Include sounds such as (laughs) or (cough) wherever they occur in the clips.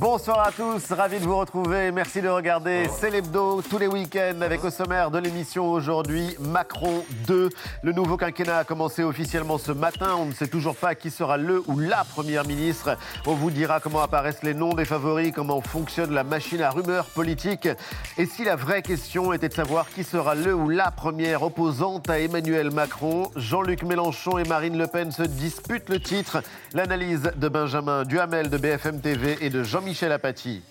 Bonsoir à tous, ravi de vous retrouver. Merci de regarder Célébdo tous les week-ends avec au sommaire de l'émission aujourd'hui Macron 2. Le nouveau quinquennat a commencé officiellement ce matin. On ne sait toujours pas qui sera le ou la première ministre. On vous dira comment apparaissent les noms des favoris, comment fonctionne la machine à rumeurs politiques. Et si la vraie question était de savoir qui sera le ou la première opposante à Emmanuel Macron, Jean-Luc Mélenchon et Marine Le Pen se disputent le titre. L'analyse de Benjamin Duhamel de BFM TV et de Jean-Michel Michel Apathy.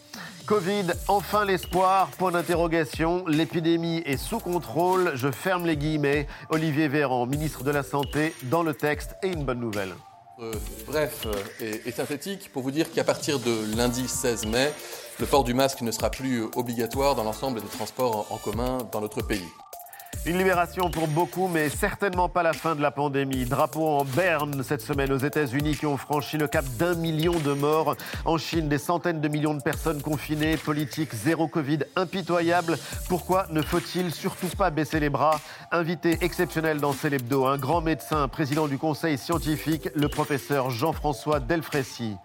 Covid, enfin l'espoir, point d'interrogation. L'épidémie est sous contrôle. Je ferme les guillemets. Olivier Véran, ministre de la Santé, dans le texte et une bonne nouvelle. Euh, bref euh, et, synthétique pour vous dire qu'à partir de lundi 16 mai, le port du masque ne sera plus obligatoire dans l'ensemble des transports en commun dans notre pays. Une libération pour beaucoup, mais certainement pas la fin de la pandémie. Drapeau en berne cette semaine aux États-Unis qui ont franchi le cap d'un million de morts. En Chine, des centaines de millions de personnes confinées. Politique zéro Covid impitoyable. Pourquoi ne faut-il surtout pas baisser les bras? Invité exceptionnel dans Célébdo, un grand médecin, président du conseil scientifique, le professeur Jean-François Delfrécy.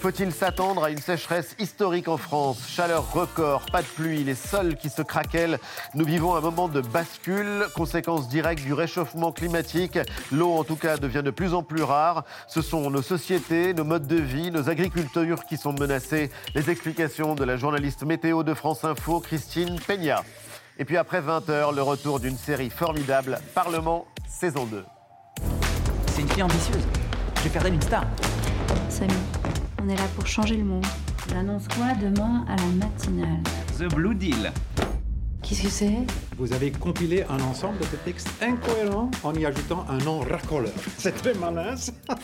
Faut-il s'attendre à une sécheresse historique en France? Chaleur record, pas de pluie, les sols qui se craquellent. Nous vivons un moment de bascule, conséquence directe du réchauffement climatique. L'eau, en tout cas, devient de plus en plus rare. Ce sont nos sociétés, nos modes de vie, nos agricultures qui sont menacées. Les explications de la journaliste météo de France Info, Christine Peña. Et puis après 20h, le retour d'une série formidable, Parlement, saison 2. C'est une fille ambitieuse. Je vais faire d'elle une star. Salut. On est là pour changer le monde. On annonce quoi demain à la matinale? The Blue Deal. Qu'est-ce que c'est? Vous avez compilé un ensemble de textes incohérents en y ajoutant un nom racoleur. (laughs) C'est très malin, ça. (laughs)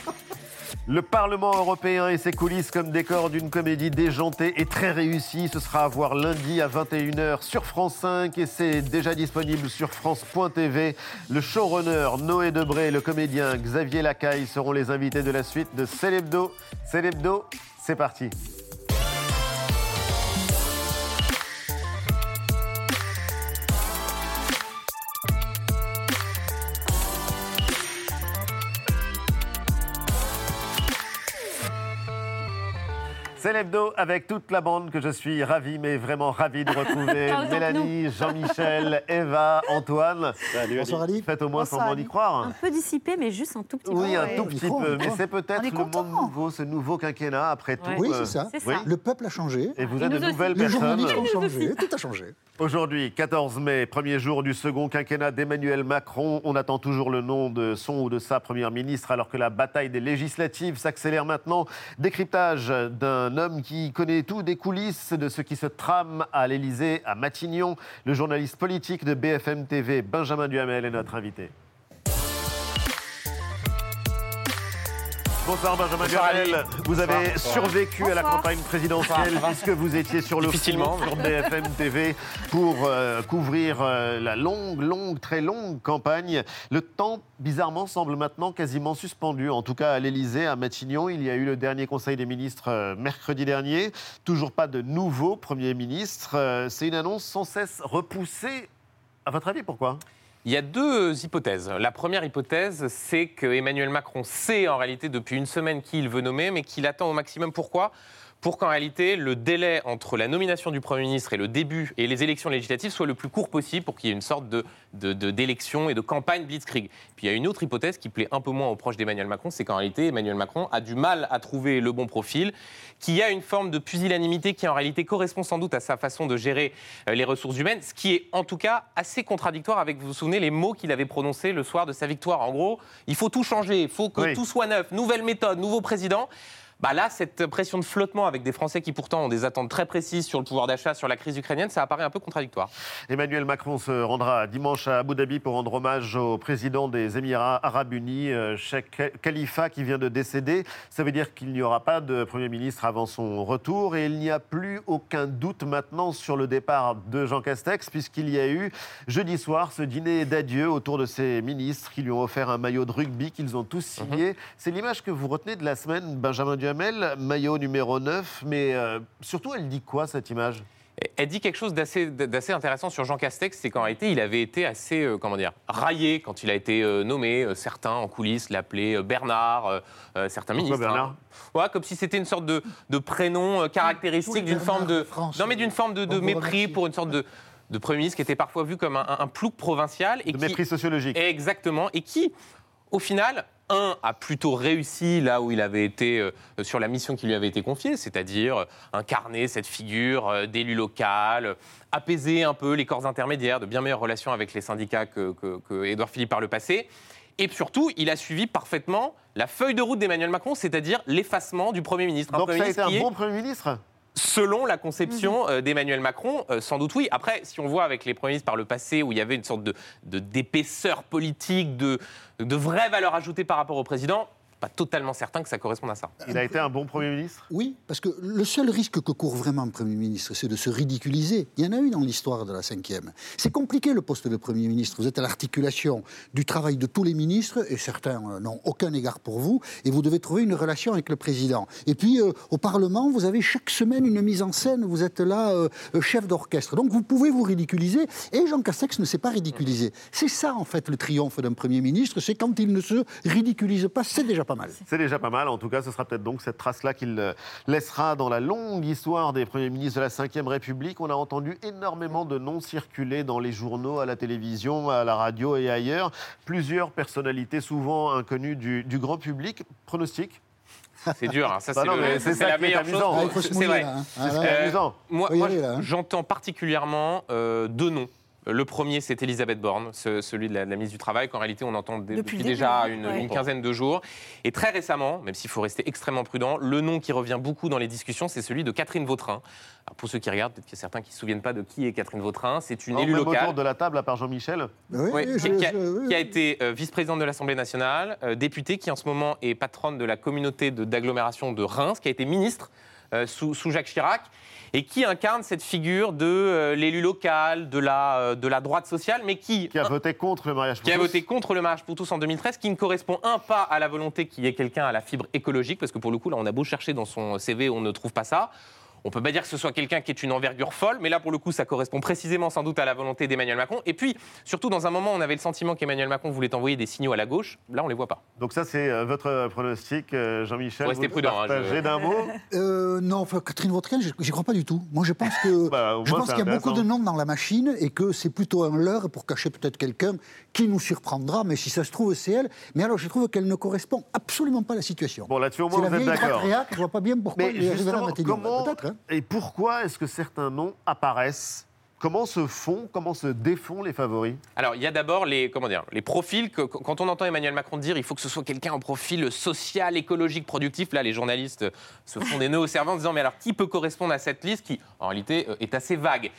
Le Parlement européen et ses coulisses comme décor d'une comédie déjantée et très réussie. Ce sera à voir lundi à 21h sur France 5 et c'est déjà disponible sur France.tv. Le showrunner Noé Debré et le comédien Xavier Lacaille seront les invités de la suite de Célébdo. Célébdo, c'est parti. C'est l'hebdo avec toute la bande que je suis ravi, mais vraiment ravi de retrouver. (laughs) Mélanie, Jean-Michel, Eva, Antoine. Salut Bonsoir Ali. Faites au moins semblant d'y croire. Un peu dissipé, mais juste un tout petit peu. Oui, un tout petit peu. Mais c'est peut-être le monde nouveau, ce nouveau quinquennat après tout. Oui, c'est ça. Le peuple a changé. Et vous êtes de nouvelles personnes. Les journalistes ont changé. Tout a changé. Aujourd'hui, 14 mai, premier jour du second quinquennat d'Emmanuel Macron. On attend toujours le nom de son ou de sa première ministre alors que la bataille des législatives s'accélère maintenant. Décryptage d'un homme qui connaît tout des coulisses de ce qui se trame à l'Élysée, à Matignon. Le journaliste politique de BFM TV, Benjamin Duhamel, est notre invité. Bonsoir Benjamin Garel. Vous avez survécu à la campagne présidentielle puisque vous étiez sur le front sur BFM TV pour euh, couvrir euh, la longue, longue, très longue campagne? Le temps, bizarrement, semble maintenant quasiment suspendu. En tout cas, à l'Elysée, à Matignon, il y a eu le dernier Conseil des ministres euh, mercredi dernier. Toujours pas de nouveau Premier ministre. C'est une annonce sans cesse repoussée. À votre avis, pourquoi? Il y a deux hypothèses. La première hypothèse, c'est que Emmanuel Macron sait en réalité depuis une semaine qui il veut nommer, mais qu'il attend au maximum. Pourquoi? Pour qu'en réalité le délai entre la nomination du Premier ministre et le début et les élections législatives soit le plus court possible pour qu'il y ait une sorte de, d'élection et de campagne blitzkrieg. Puis il y a une autre hypothèse qui plaît un peu moins aux proches d'Emmanuel Macron, c'est qu'en réalité Emmanuel Macron a du mal à trouver le bon profil, qu'il y a une forme de pusillanimité qui en réalité correspond sans doute à sa façon de gérer euh, les ressources humaines, ce qui est en tout cas assez contradictoire avec, vous vous souvenez, les mots qu'il avait prononcés le soir de sa victoire. En gros, il faut tout changer, il faut que tout soit neuf, nouvelle méthode, nouveau président. Bah là, cette pression de flottement avec des Français qui pourtant ont des attentes très précises sur le pouvoir d'achat, sur la crise ukrainienne, ça apparaît un peu contradictoire. Emmanuel Macron se rendra dimanche à Abu Dhabi pour rendre hommage au président des Émirats arabes unis, euh, Sheikh Khalifa, qui vient de décéder. Ça veut dire qu'il n'y aura pas de Premier ministre avant son retour et il n'y a plus aucun doute maintenant sur le départ de Jean Castex, puisqu'il y a eu jeudi soir ce dîner d'adieu autour de ses ministres qui lui ont offert un maillot de rugby qu'ils ont tous signé. Mhm. C'est l'image que vous retenez de la semaine, Benjamin Dieu maillot numéro 9, mais euh, surtout, elle dit quoi cette image? Elle dit quelque chose d'assez intéressant sur Jean Castex, c'est qu'en réalité, il avait été assez, euh, comment dire, raillé quand il a été euh, nommé. Euh, Certains en coulisses l'appelaient Bernard, certains Pourquoi ministres. Bernard? Hein. Ouais, comme si c'était une sorte de, de prénom euh, caractéristique d'une forme de, France, non mais d'une forme de, mépris pour une sorte de, de premier ministre qui était parfois vu comme un, un, un plouc provincial et De qui, mépris sociologique. Exactement. Et qui, au final, un, a plutôt réussi là où il avait été euh, sur la mission qui lui avait été confiée, c'est-à-dire euh, incarner cette figure euh, d'élu local, euh, apaiser un peu les corps intermédiaires, de bien meilleures relations avec les syndicats que, que, Philippe par le passé. Et surtout, il a suivi parfaitement la feuille de route d'Emmanuel Macron, c'est-à-dire l'effacement du Premier ministre. Un Donc Premier ça a été un bon Premier ministre? Selon la conception euh, d'Emmanuel Macron, euh, sans doute oui. Après, si on voit avec les premiers ministres par le passé où il y avait une sorte de de- d'épaisseur politique, de, de vraie valeur ajoutée par rapport au président, pas totalement certain que ça corresponde à ça. Il a été un bon Premier ministre? Oui, parce que le seul risque que court vraiment un Premier ministre, c'est de se ridiculiser. Il y en a eu dans l'histoire de la cinquième. C'est compliqué le poste de Premier ministre. Vous êtes à l'articulation du travail de tous les ministres, et certains euh, n'ont aucun égard pour vous, et vous devez trouver une relation avec le président. Et puis, euh, au Parlement, vous avez chaque semaine une mise en scène, vous êtes là, euh, euh, chef d'orchestre. Donc vous pouvez vous ridiculiser, et Jean Castex ne s'est pas ridiculisé. C'est ça, en fait, le triomphe d'un Premier ministre, c'est quand il ne se ridiculise pas, c'est déjà pas mal. C'est déjà pas mal. En tout cas, ce sera peut-être donc cette trace-là qu'il euh, laissera dans la longue histoire des premiers ministres de la Ve République. On a entendu énormément de noms circuler dans les journaux, à la télévision, à la radio et ailleurs. Plusieurs personnalités, souvent inconnues du, du grand public. Pronostic C'est dur, hein. ça Bah c'est la meilleure chose. C'est vrai. là, hein. Ah, là, Euh, amusant. Moi, j'entends particulièrement euh, deux noms. Le premier, c'est Elisabeth Borne, ce- celui de la, de la ministre du Travail, qu'en réalité, on entend Depuis depuis, le début, déjà une, Ouais. une quinzaine de jours. Et très récemment, même s'il faut rester extrêmement prudent, le nom qui revient beaucoup dans les discussions, c'est celui de Catherine Vautrin. Alors, pour ceux qui regardent, peut-être qu'il y a certains qui ne se souviennent pas de qui est Catherine Vautrin. C'est une Non, élue même autour locale. de la table, à part Jean-Michel. Oui, Oui, je- qui, a, je- oui, qui a oui. été euh, vice-présidente de l'Assemblée nationale, euh, députée, qui en ce moment est patronne de la communauté d'agglomération de Reims, qui a été ministre sous, sous Jacques Chirac, et qui incarne cette figure de euh, l'élu local, de la, euh, de la droite sociale, mais qui, Qui a voté contre le mariage pour qui a tous. voté contre le mariage pour tous en 2013, qui ne correspond un pas à la volonté qu'il y ait quelqu'un à la fibre écologique, parce que pour le coup, là, on a beau chercher dans son CV, on ne trouve pas ça. On peut pas dire que ce soit quelqu'un qui est une envergure folle, mais là, pour le coup, ça correspond précisément sans doute à la volonté d'Emmanuel Macron. Et puis, surtout, dans un moment, on avait le sentiment qu'Emmanuel Macron voulait envoyer des signaux à la gauche. Là, on les voit pas. Donc ça, c'est euh, votre pronostic, euh, Jean-Michel. Rester Vous prudent, hein, je- d'un mot (laughs) Euh, non, enfin, Catherine Vautrin, je n'y crois pas du tout. Moi, je pense que (laughs) Bah, je pense qu'il y a beaucoup de noms dans la machine et que c'est plutôt un leurre pour cacher peut-être quelqu'un qui nous surprendra. Mais si ça se trouve, c'est elle. Mais alors, je trouve qu'elle ne correspond absolument pas à la situation. Bon, là-dessus, au moins, vous êtes d'accord. je vois pas bien pourquoi Mais il est arrivé là justement, comment Hein. et pourquoi est-ce que certains noms apparaissent? Comment se font, comment se défont les favoris? Alors, il y a d'abord les, comment dire, les profils. Que, quand on entend Emmanuel Macron dire il faut que ce soit quelqu'un en profil social, écologique, productif, là, les journalistes se font des nœuds au cerveau en disant mais alors qui peut correspondre à cette liste qui, en réalité, euh, est assez vague?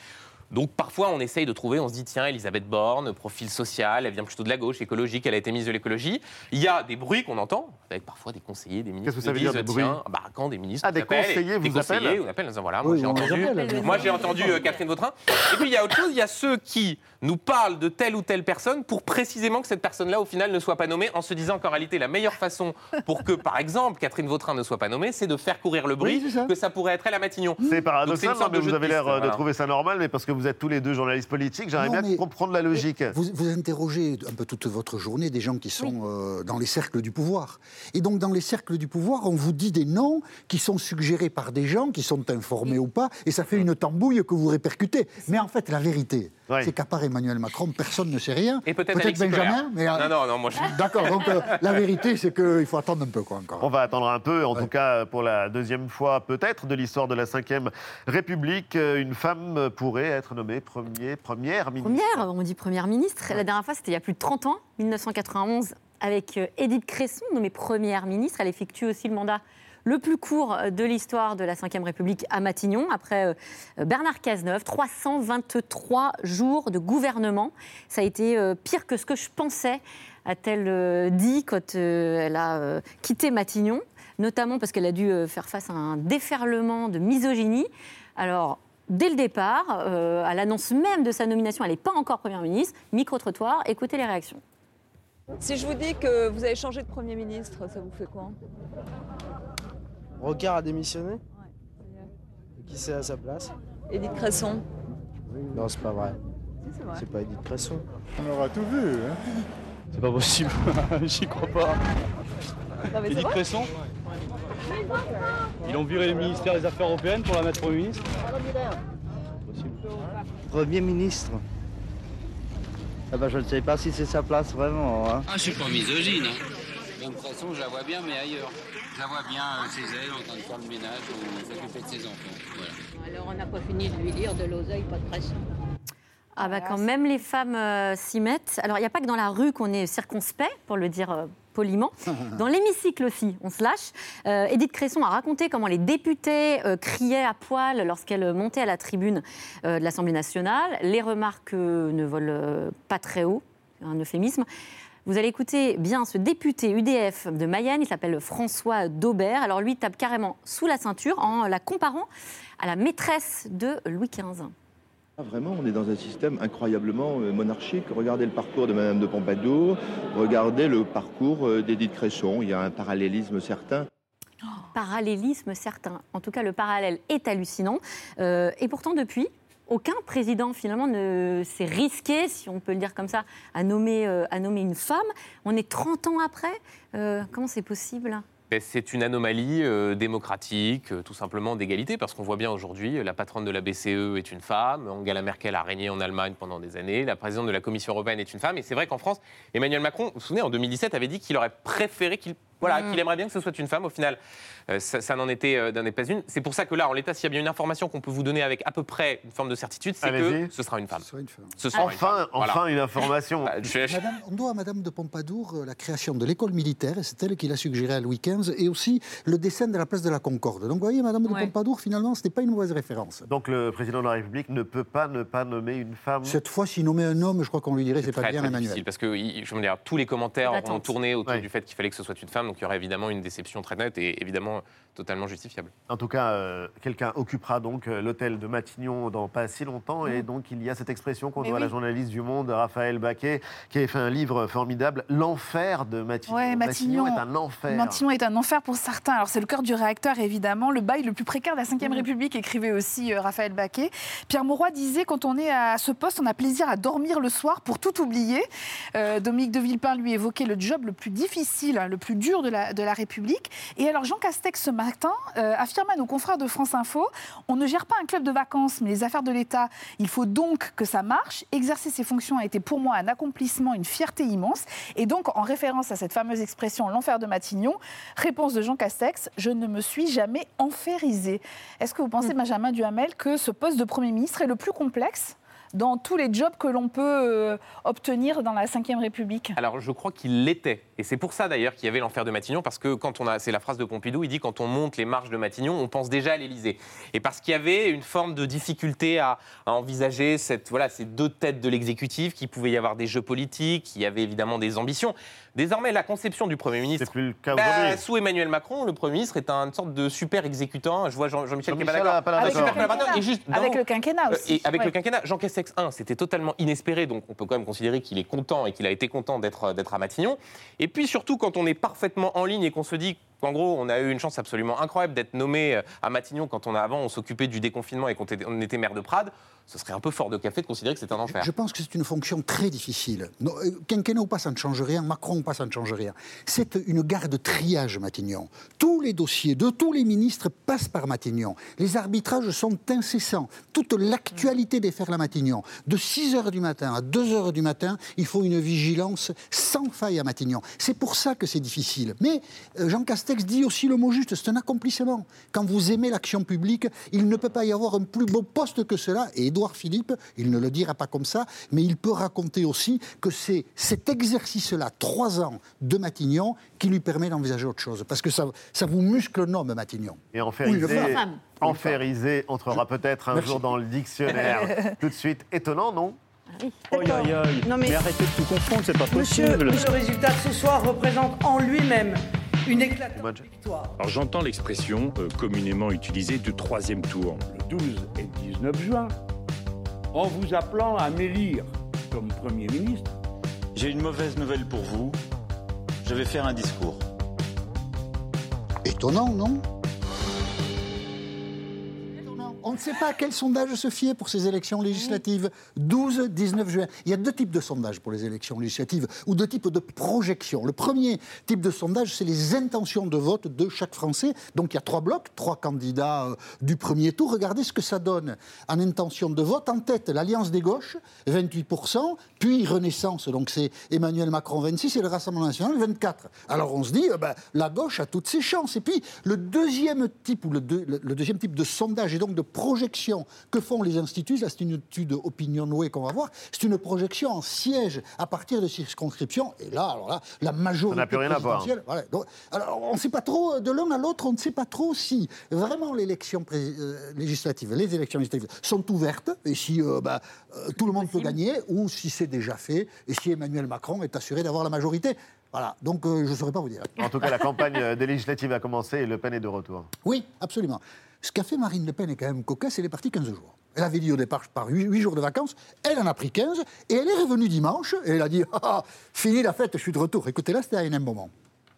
Donc parfois on essaye de trouver, on se dit tiens Elisabeth Borne, profil social, elle vient plutôt de la gauche, écologique, elle a été ministre de l'écologie. Il y a des bruits qu'on entend avec parfois des conseillers, des ministres Qu'est-ce que ça qui veut disent dire, des bruits tiens bah quand des ministres Ah, des appellent, conseillers des vous conseillers vous appellent, en disant, voilà moi j'ai on entendu, appelle. moi j'ai entendu euh, Catherine Vautrin. Et puis il y a autre chose, il y a ceux qui nous parlent de telle ou telle personne pour précisément que cette personne-là au final ne soit pas nommée en se disant qu'en réalité la meilleure façon pour que par exemple Catherine Vautrin ne soit pas nommée, c'est de faire courir le bruit Oui, c'est ça. que ça pourrait être elle à Matignon. C'est paradoxal, mais vous avez l'air de trouver ça normal, mais parce que vous êtes tous les deux journalistes politiques, j'aimerais bien comprendre la logique. Vous, vous interrogez un peu toute votre journée des gens qui sont euh, dans les cercles du pouvoir. Et donc, dans les cercles du pouvoir, on vous dit des noms qui sont suggérés par des gens qui sont informés ou pas, et ça fait une tambouille que vous répercutez. Mais en fait, la vérité, Oui. c'est qu'à part Emmanuel Macron, personne ne sait rien. Et peut-être Benjamin, mais. euh, Non, non, non, moi je... (laughs) D'accord, donc euh, la vérité, c'est qu'il faut attendre un peu, quoi, encore. On va attendre un peu, en Ouais. tout cas pour la deuxième fois peut-être de l'histoire de la Ve République, euh, une femme pourrait être nommée premier, première ministre. Première, on dit première ministre. La dernière fois, c'était il y a plus de 30 ans, 1991, avec Édith Cresson, nommée première ministre. Elle effectue aussi le mandat le plus court euh, de l'histoire de la Ve République à Matignon, après euh, Bernard Cazeneuve. 323 jours de gouvernement. Ça a été euh, pire que ce que je pensais, a-t-elle dit quand elle a quitté Matignon, notamment parce qu'elle a dû faire face à un déferlement de misogynie. Alors, dès le départ, à l'annonce même de sa nomination, elle n'est pas encore Première ministre. Micro-trottoir, écoutez les réactions. Si je vous dis que vous avez changé de Premier ministre, ça vous fait quoi? Rocard a démissionné Et Qui c'est à sa place Edith Cresson Non, c'est pas vrai. C'est pas Edith Cresson. On aura tout vu. Hein. C'est pas possible. (laughs) J'y crois pas. Non, Edith Cresson Ils ont viré le ministère des Affaires européennes pour la mettre Premier ministre Premier ministre ah bah, Je ne sais pas si c'est sa place vraiment. Hein. Ah, je suis pas misogyne. Hein. Même façon, je la vois bien, mais ailleurs. La vois bien euh, chez elle, en train de faire le ménage ou s'occuper de ses enfants. Voilà. Alors, on n'a pas fini de lui dire de l'oseille, pas de pression. Ah bah quand même les femmes euh, s'y mettent. Alors il n'y a pas que dans la rue qu'on est circonspect, pour le dire euh, poliment. (laughs) Dans l'hémicycle aussi, on se lâche. Euh, Edith Cresson a raconté comment les députés euh, criaient à poil lorsqu'elle montait à la tribune euh, de l'Assemblée nationale. Les remarques euh, ne volent euh, pas très haut, un euphémisme. Vous allez écouter bien ce député UDF de Mayenne, il s'appelle François Daubert. Alors lui tape carrément sous la ceinture en la comparant à la maîtresse de Louis XV. Ah, Vraiment, on est dans un système incroyablement euh, monarchique. Regardez le parcours de Madame de Pompadour, regardez le parcours euh, d'Édith Cresson. Il y a un parallélisme certain. parallélisme certain. En tout cas, le parallèle est hallucinant. Euh, et pourtant, depuis, aucun président finalement ne s'est risqué, si on peut le dire comme ça, à nommer, euh, à nommer une femme. On est 30 ans après. Euh, comment c'est possible? Ben, C'est une anomalie euh, démocratique, tout simplement d'égalité, parce qu'on voit bien aujourd'hui, la patronne de la BCE est une femme, Angela Merkel a régné en Allemagne pendant des années, la présidente de la Commission européenne est une femme, et c'est vrai qu'en France, Emmanuel Macron, vous vous souvenez, en 2017, avait dit qu'il aurait préféré qu'il voilà, Mm. qu'il aimerait bien que ce soit une femme. Au final, euh, ça, ça n'en était, euh, n'en est pas une. C'est pour ça que là, en l'état, s'il y a bien une information qu'on peut vous donner avec à peu près une forme de certitude, c'est que ce sera une femme. Ce sera une femme. Ce sera une Enfin, femme. Voilà. enfin une information. (laughs) Bah, je- Madame, on doit à Madame de Pompadour euh, la création de l'école militaire, et c'est elle qui l'a suggéré à Louis XV, et aussi le dessin de la place de la Concorde. Donc vous voyez, Madame de. Pompadour, finalement, ce n'est pas une mauvaise référence. Donc le président de la République ne peut pas ne pas nommer une femme. Cette fois, s'il nommait un homme, je crois qu'on lui dirait c'est pas très, bien très Emmanuel. difficile parce que je veux dire, tous les commentaires ont tourné autour Ouais. du fait qu'il fallait que ce soit une femme, donc il y aurait évidemment une déception très nette et évidemment totalement justifiable. En tout cas, euh, quelqu'un occupera donc euh, l'hôtel de Matignon dans pas si longtemps. Mm. Et donc, il y a cette expression qu'on doit à la journaliste du Monde, Raphaël Baquet, qui a fait un livre formidable, L'enfer de Matignon. Ouais, Matignon. est un enfer. Matignon est un enfer pour certains. Alors c'est le cœur du réacteur évidemment, le bail le plus précaire de la Ve République, écrivait aussi euh, Raphaël Baquet. Pierre Mauroy disait quand on est à ce poste, on a plaisir à dormir le soir pour tout oublier. Euh, Dominique de Villepin lui évoquait le job le plus difficile, hein, le plus dur de la, de la République. Et alors Jean Castex ce matin euh, affirmait à nos confrères de France Info, on ne gère pas un club de vacances, mais les affaires de l'État, il faut donc que ça marche. Exercer ses fonctions a été pour moi un accomplissement, une fierté immense. Et donc, en référence à cette fameuse expression l'enfer de Matignon, réponse de Jean Castex, je ne me suis jamais enferrisé. Est-ce que vous pensez, Benjamin Duhamel, que ce poste de Premier ministre est le plus complexe? Dans tous les jobs que l'on peut euh, obtenir dans la Ve République Alors je crois qu'il l'était. Et c'est pour ça d'ailleurs qu'il y avait l'enfer de Matignon, parce que quand on a, c'est la phrase de Pompidou, il dit quand on monte les marches de Matignon, on pense déjà à l'Élysée. Et parce qu'il y avait une forme de difficulté à, à envisager cette, voilà, ces deux têtes de l'exécutif, qu'il pouvait y avoir des jeux politiques, il y avait évidemment des ambitions. Désormais, la conception du Premier ministre. C'est plus le cas Bah, aujourd'hui. sous Emmanuel Macron, le Premier ministre est une sorte de super exécutant. Je vois Jean- Jean-Michel pas Avec le et juste- Avec le quinquennat euh, aussi. Et avec Ouais. le quinquennat, Jean Castex, 1, c'était totalement inespéré, donc on peut quand même considérer qu'il est content et qu'il a été content d'être d'être à Matignon. Et puis surtout, quand on est parfaitement en ligne et qu'on se dit qu'en gros, on a eu une chance absolument incroyable d'être nommé euh, à Matignon quand on a, avant on s'occupait du déconfinement et qu'on était, on était maire de Prades, ce serait un peu fort de café de considérer que c'est un enfer. Je pense que c'est une fonction très difficile. Euh, Quinquennat ou pas, ça ne change rien. Macron ou pas, ça ne change rien. C'est une gare de triage, Matignon. Tous les dossiers de tous les ministres passent par Matignon. Les arbitrages sont incessants. Toute l'actualité des fers la Matignon. De 6 h du matin à 2 h du matin, il faut une vigilance sans faille à Matignon. C'est pour ça que c'est difficile. Mais euh, Jean Castex dit aussi le mot juste, c'est un accomplissement. Quand vous aimez l'action publique, il ne peut pas y avoir un plus beau poste que cela. Et Édouard Philippe, il ne le dira pas comme ça, mais il peut raconter aussi que c'est cet exercice-là, trois ans de Matignon, qui lui permet d'envisager autre chose. Parce que ça, ça vous muscle le nom, Matignon. Et femme. enferrisé entrera peut-être un Merci. jour dans le dictionnaire. (laughs) Tout de suite, étonnant, non Aïe, aïe, aïe. Non, mais- mais... arrêtez de tout confondre, c'est pas Monsieur, possible. le résultat de ce soir représente en lui-même une éclatante victoire. Alors j'entends l'expression euh, communément utilisée du troisième tour. le 12 et 19 juin, en vous appelant à m'élire comme Premier ministre. J'ai une mauvaise nouvelle pour vous. Je vais faire un discours. Étonnant, non? On ne sait pas à quel sondage se fier pour ces élections législatives. 12-19 juin. Il y a deux types de sondages pour les élections législatives, ou deux types de projections. Le premier type de sondage, c'est les intentions de vote de chaque Français. Donc il y a trois blocs, trois candidats euh, du premier tour. Regardez ce que ça donne en intention de vote. En tête, l'Alliance des gauches, 28%, puis Renaissance, donc c'est Emmanuel Macron, 26%, et le Rassemblement national, 24%. Alors on se dit, ben, la gauche a toutes ses chances. Et puis le deuxième type, ou le- le deuxième type de sondage, et donc de projection que font les instituts, là c'est une étude Opinionway qu'on va voir, c'est une projection en siège à partir de circonscriptions. Et là, alors là, la majorité Ça n'a plus rien à voir. voilà. Donc, alors, on ne sait pas trop, de l'un à l'autre, on ne sait pas trop si vraiment l'élection euh, législative, les élections législatives sont ouvertes, et si euh, bah, euh, tout le monde peut gagner, ou si c'est déjà fait, et si Emmanuel Macron est assuré d'avoir la majorité. Voilà, donc euh, je ne saurais pas vous dire. En tout cas, la campagne euh, des législatives a commencé et Le Pen est de retour. Oui, absolument. Ce qu'a fait Marine Le Pen est quand même cocasse, elle est partie 15 jours. Elle avait dit au départ, je pars 8, jours de vacances, elle en a pris 15, et elle est revenue dimanche, et elle a dit, (laughs) ah, ah, fini la fête, je suis de retour. Écoutez, là, c'était à un moment.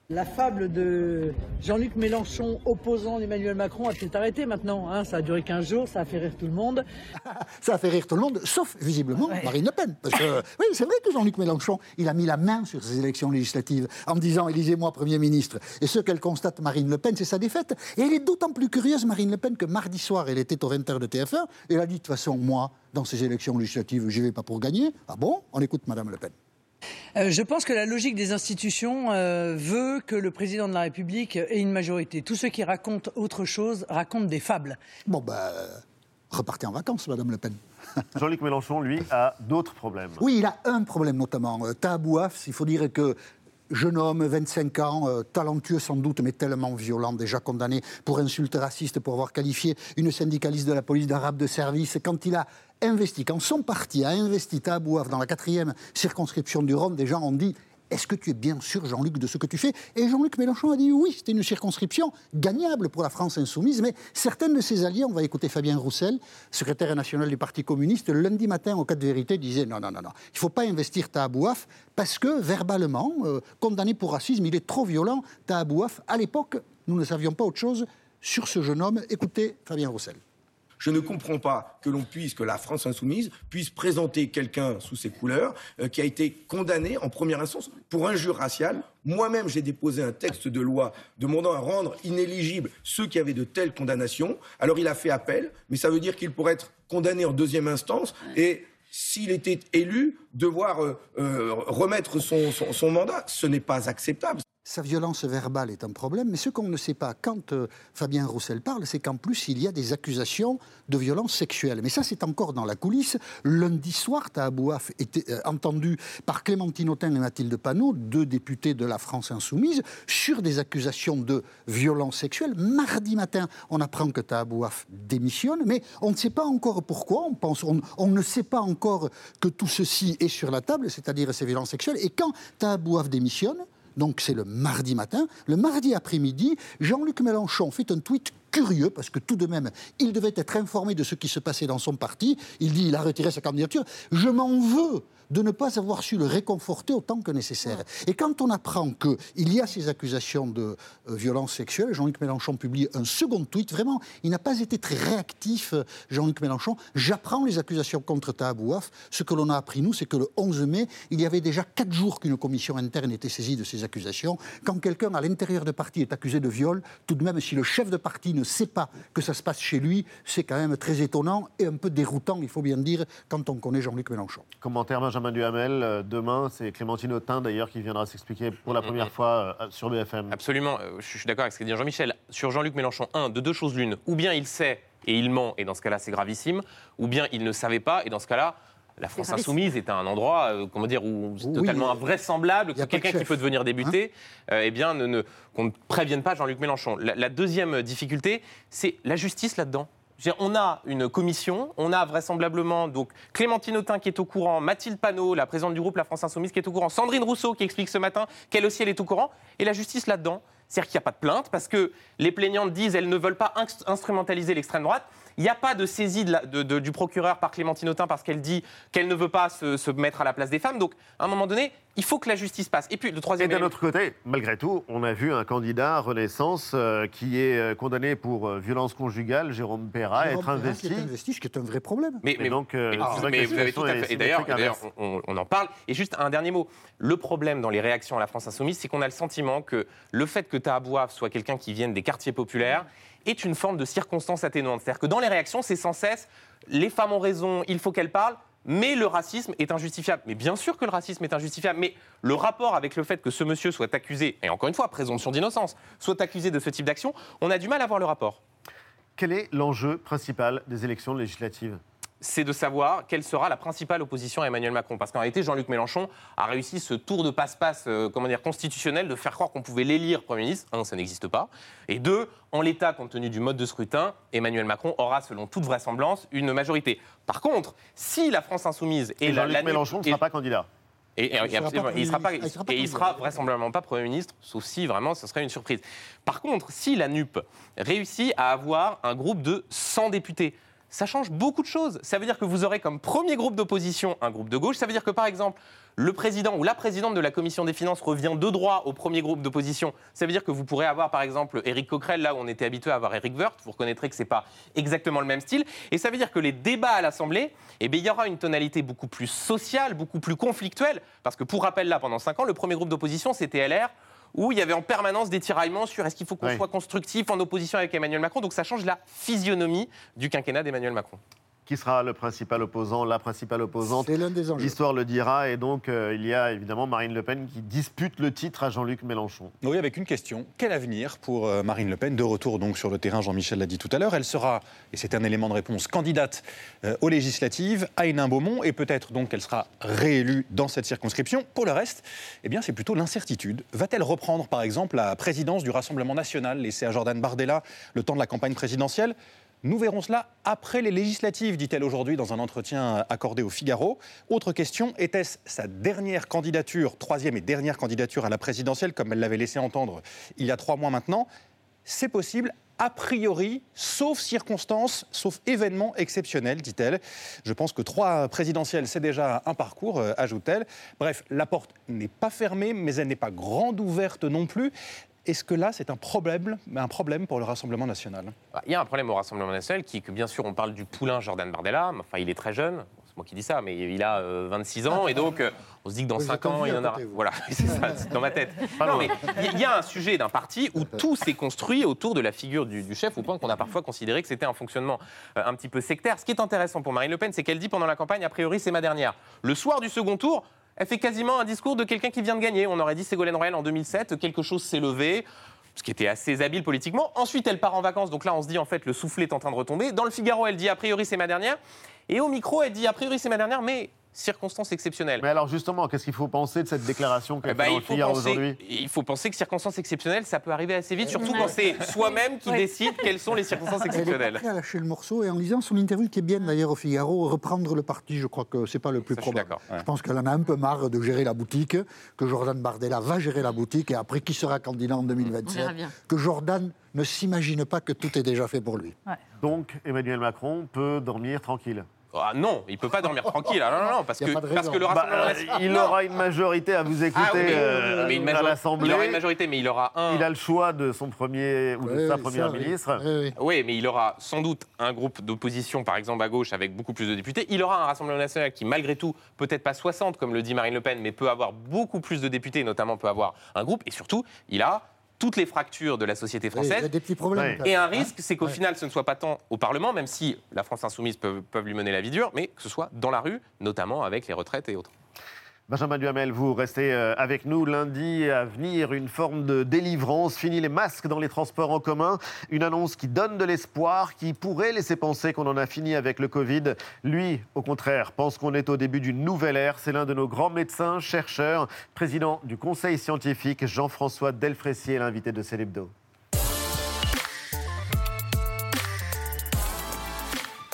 La fable de Jean-Luc Mélenchon opposant Emmanuel Macron a peut-être arrêté maintenant. hein? Ça a duré 15 jours, ça a fait rire tout le monde. (laughs) Ça a fait rire tout le monde, sauf visiblement Marine Le Pen. Parce que, (laughs) oui, c'est vrai que Jean-Luc Mélenchon, il a mis la main sur ces élections législatives en disant Élisez-moi Premier ministre. Et ce qu'elle constate, Marine Le Pen, c'est sa défaite. Et elle est d'autant plus curieuse, Marine Le Pen, que mardi soir, elle était au 20h de TF1 et elle a dit De toute façon, moi, dans ces élections législatives, je vais pas pour gagner. Ah bon? On écoute Madame Le Pen. Euh, je pense que la logique des institutions euh, veut que le président de la République ait une majorité. Tous ceux qui racontent autre chose racontent des fables. Bon, ben, repartez en vacances, Madame Le Pen. (laughs) Jean-Luc Mélenchon, lui, a d'autres problèmes. Oui, il a un problème notamment. Euh, Tahabouaf, il faut dire que jeune homme, 25 ans, euh, talentueux sans doute, mais tellement violent, déjà condamné pour insulte raciste, pour avoir qualifié une syndicaliste de la police d'arabe de service. Quand il a investi, quand son parti a investi Tahabouaf dans la quatrième circonscription du Rhône, des gens ont dit est-ce que tu es bien sûr, Jean-Luc, de ce que tu fais? Et Jean-Luc Mélenchon a dit oui, c'était une circonscription gagnable pour la France insoumise, mais certaines de ses alliés, on va écouter Fabien Roussel, secrétaire national du Parti communiste, lundi matin au cas de vérité, disait non, non, non, non, il ne faut pas investir Tahabouaf parce que verbalement, euh, condamné pour racisme, il est trop violent. Tahabouaf, à l'époque, nous ne savions pas autre chose sur ce jeune homme. Écoutez Fabien Roussel. Je ne comprends pas que l'on puisse, que la France insoumise puisse présenter quelqu'un sous ses couleurs euh, qui a été condamné en première instance pour injure raciale. Moi-même, j'ai déposé un texte de loi demandant à rendre inéligibles ceux qui avaient de telles condamnations. Alors il a fait appel, mais ça veut dire qu'il pourrait être condamné en deuxième instance et s'il était élu, devoir euh, euh, remettre son, mandat. Ce n'est pas acceptable. Sa violence verbale est un problème, mais ce qu'on ne sait pas quand euh, Fabien Roussel parle, c'est qu'en plus, il y a des accusations de violence sexuelle. Mais ça, c'est encore dans la coulisse. Lundi soir, Tahabouaf était euh, entendu par Clémentine Autain et Mathilde Panot, deux députés de la France insoumise, sur des accusations de violence sexuelle. Mardi matin, on apprend que Tahabouaf démissionne, mais on ne sait pas encore pourquoi. On, ne sait pas encore que tout ceci est sur la table, c'est-à-dire ces violences sexuelles. Et quand Tahabouaf démissionne, donc c'est le mardi matin. Le mardi après-midi, Jean-Luc Mélenchon fait un tweet curieux, parce que tout de même, il devait être informé de ce qui se passait dans son parti. Il dit, il a retiré sa candidature. Je m'en veux de ne pas avoir su le réconforter autant que nécessaire. Et quand on apprend qu'il y a ces accusations de euh, violence sexuelle, Jean-Luc Mélenchon publie un second tweet. Vraiment, il n'a pas été très réactif, euh, Jean-Luc Mélenchon. J'apprends les accusations contre Tahabouaf. Ce que l'on a appris, nous, c'est que le 11 mai, il y avait déjà quatre jours qu'une commission interne était saisie de ces accusations. Quand quelqu'un à l'intérieur de parti est accusé de viol, tout de même, si le chef de parti ne sait pas que ça se passe chez lui, c'est quand même très étonnant et un peu déroutant, il faut bien dire, quand on connaît Jean-Luc Mélenchon. Commentaire Benjamin Duhamel. euh, Demain, c'est Clémentine Autain, d'ailleurs, qui viendra s'expliquer pour la première fois euh, sur BFM. Absolument, euh, je suis d'accord avec ce que dit Jean-Michel. Sur Jean-Luc Mélenchon, un, de deux choses l'une. Ou bien il sait et il ment, et dans ce cas-là, c'est gravissime. Ou bien il ne savait pas, et dans ce cas-là, la France insoumise est un endroit, euh, comment dire, où c'est totalement invraisemblable que quelqu'un qui peut devenir député, euh, eh bien, ne, ne- qu'on ne prévienne pas Jean-Luc Mélenchon. La, la deuxième difficulté, c'est la justice là-dedans. On a une commission, on a vraisemblablement donc Clémentine Autain qui est au courant, Mathilde Panot, la présidente du groupe La France Insoumise qui est au courant, Sandrine Rousseau qui explique ce matin qu'elle aussi elle est au courant, et la justice là-dedans, C'est-à-dire qu'il n'y a pas de plainte parce que les plaignantes disent elles ne veulent pas inst- instrumentaliser l'extrême droite. Il n'y a pas de saisie de la- de- de- du procureur par Clémentine Autain parce qu'elle dit qu'elle ne veut pas se, se mettre à la place des femmes. Donc, à un moment donné, il faut que la justice passe. Et puis, le Et troisième d'un élément- autre côté, malgré tout, on a vu un candidat Renaissance euh, qui est euh, condamné pour euh, violence conjugale, Jérôme Perra, Jérôme être investi. est investi, ce qui est un vrai problème. Mais, mais- donc, euh, mais- vous avez tout à fait. Et d'ailleurs, on en parle. Et juste un dernier mot. Le problème dans les réactions à la France Insoumise, c'est qu'on a le sentiment que le fait que Soit quelqu'un qui vienne des quartiers populaires est une forme de circonstance atténuante. C'est-à-dire que dans les réactions, c'est sans cesse les femmes ont raison, il faut qu'elles parlent. Mais le racisme est injustifiable. Mais bien sûr que le racisme est injustifiable. Mais le rapport avec le fait que ce monsieur soit accusé, et encore une fois, présomption d'innocence, soit accusé de ce type d'action, on a du mal à voir le rapport. Quel est l'enjeu principal des élections législatives? C'est de savoir quelle sera la principale opposition à Emmanuel Macron. Parce qu'en réalité, Jean-Luc Mélenchon a réussi ce tour de passe-passe euh, comment dire, constitutionnel de faire croire qu'on pouvait l'élire Premier ministre. Un, ça n'existe pas. Et deux, en l'état, compte tenu du mode de scrutin, Emmanuel Macron aura, selon toute vraisemblance, une majorité. Par contre, si la France insoumise Et et, la- Jean-Luc Mélenchon ne sera pas candidat. et, et- Il sera il sera pas, Premier ministre. Il sera pas et il candidat. sera vraisemblablement pas Premier ministre, sauf si vraiment ce serait une surprise. Par contre, si la NUP réussit à avoir un groupe de 100 députés, ça change beaucoup de choses. Ça veut dire que vous aurez comme premier groupe d'opposition un groupe de gauche. Ça veut dire que par exemple, le président ou la présidente de la commission des finances revient de droit au premier groupe d'opposition. Ça veut dire que vous pourrez avoir par exemple Éric Coquerel, là où on était habitué à avoir Éric Woerth. Vous reconnaîtrez que c'est pas exactement le même style. Et ça veut dire que les débats à l'Assemblée, eh bien, il y aura une tonalité beaucoup plus sociale, beaucoup plus conflictuelle. Parce que pour rappel, là, pendant 5 ans, le premier groupe d'opposition, c'était LR où il y avait en permanence des tiraillements sur est-ce qu'il faut qu'on Oui. soit constructif en opposition avec Emmanuel Macron. Donc ça change la physionomie du quinquennat d'Emmanuel Macron. Qui sera le principal opposant, la principale opposante C'est l'un des enjeux. L'histoire le dira. Et donc, euh, il y a évidemment Marine Le Pen qui dispute le titre à Jean-Luc Mélenchon. Oui, avec une question. Quel avenir pour euh, Marine Le Pen? De retour donc sur le terrain, Jean-Michel l'a dit tout à l'heure. Elle sera, et c'est un élément de réponse, candidate euh, aux législatives à Hénin-Beaumont et peut-être donc qu'elle sera réélue dans cette circonscription. Pour le reste, eh bien, c'est plutôt l'incertitude. Va-t-elle reprendre, par exemple, la présidence du Rassemblement national laissée à Jordan Bardella le temps de la campagne présidentielle? Nous verrons cela après les législatives, dit-elle aujourd'hui dans un entretien accordé au Figaro. Autre question, était-ce sa dernière candidature, troisième et dernière candidature à la présidentielle, comme elle l'avait laissé entendre il y a trois mois maintenant? C'est possible, a priori, sauf circonstances, sauf événements exceptionnels, dit-elle. Je pense que trois présidentielles, c'est déjà un parcours, euh, ajoute-t-elle. Bref, la porte n'est pas fermée, mais elle n'est pas grande ouverte non plus. Est-ce que là, c'est un problème, un problème pour le Rassemblement national? Bah, Il y a un problème au Rassemblement national qui est que, bien sûr, on parle du poulain Jordan Bardella. mais Enfin, il est très jeune. C'est moi qui dis ça, mais il a euh, 26 ans. Et donc, euh, on se dit que dans Vous 5 êtes en ans, il y en aura. Voilà, (laughs) c'est ça, c'est dans ma tête. Non, mais il y a un sujet d'un parti où tout s'est construit autour de la figure du, du chef, au point qu'on a parfois considéré que c'était un fonctionnement euh, un petit peu sectaire. Ce qui est intéressant pour Marine Le Pen, c'est qu'elle dit pendant la campagne, a priori, c'est ma dernière. Le soir du second tour, elle fait quasiment un discours de quelqu'un qui vient de gagner. On aurait dit Ségolène Royal en 2007, quelque chose s'est levé ce qui était assez habile politiquement. Ensuite, elle part en vacances, donc là, on se dit, en fait, le soufflet est en train de retomber. Dans le Figaro, elle dit, a priori, c'est ma dernière. Et au micro, elle dit, a priori, c'est ma dernière, mais circonstances exceptionnelles. Mais alors, justement, qu'est-ce qu'il faut penser de cette déclaration qu'elle ben, fait aujourd'hui? il faut penser que circonstances exceptionnelles, ça peut arriver assez vite, surtout quand c'est soi-même qui Ouais. décide quelles sont les circonstances Elle exceptionnelles. prête à lâcher le morceau et en lisant son interview qui est bien d'ailleurs au Figaro, reprendre le parti, je crois que c'est pas le plus Ça, je suis probable. ouais. Je pense qu'elle en a un peu marre de gérer la boutique, que Jordan Bardella va gérer la boutique et après qui sera candidat en On verra 2027, bien. que Jordan ne s'imagine pas que tout est déjà fait pour lui. Donc, Emmanuel Macron peut dormir tranquille. Ah non, il peut pas dormir tranquille. Ah, non, non, non, parce que, parce le Bah, Rassemblement national- il aura une majorité à vous écouter Ah oui, mais- euh, mais une à major- l'Assemblée. Il aura une majorité, mais il aura un. Il a le choix de son premier ou de Oui, sa oui, première ça, oui. ministre. Oui, mais il aura sans doute un groupe d'opposition, par exemple à gauche, avec beaucoup plus de députés. Il aura un Rassemblement national qui, malgré tout, peut-être pas 60, comme le dit Marine Le Pen, mais peut avoir beaucoup plus de députés, notamment peut avoir un groupe. Et surtout, il a toutes les fractures de la société Oui, il y française. a des petits problèmes. quand Et un risque, c'est qu'au final, ce ne soit pas tant au Parlement, même si la France insoumise peut, peuvent lui mener la vie dure, mais que ce soit dans la rue, notamment avec les retraites et autres. Benjamin Duhamel, vous restez euh, avec nous lundi à venir, une forme de délivrance. Fini les masques dans les transports en commun. Une annonce qui donne de l'espoir, qui pourrait laisser penser qu'on en a fini avec le Covid. Lui, au contraire, pense qu'on est au début d'une nouvelle ère. C'est l'un de nos grands médecins, chercheurs, président du Conseil scientifique, Jean-François Delfrécier, l'invité de Célébdo.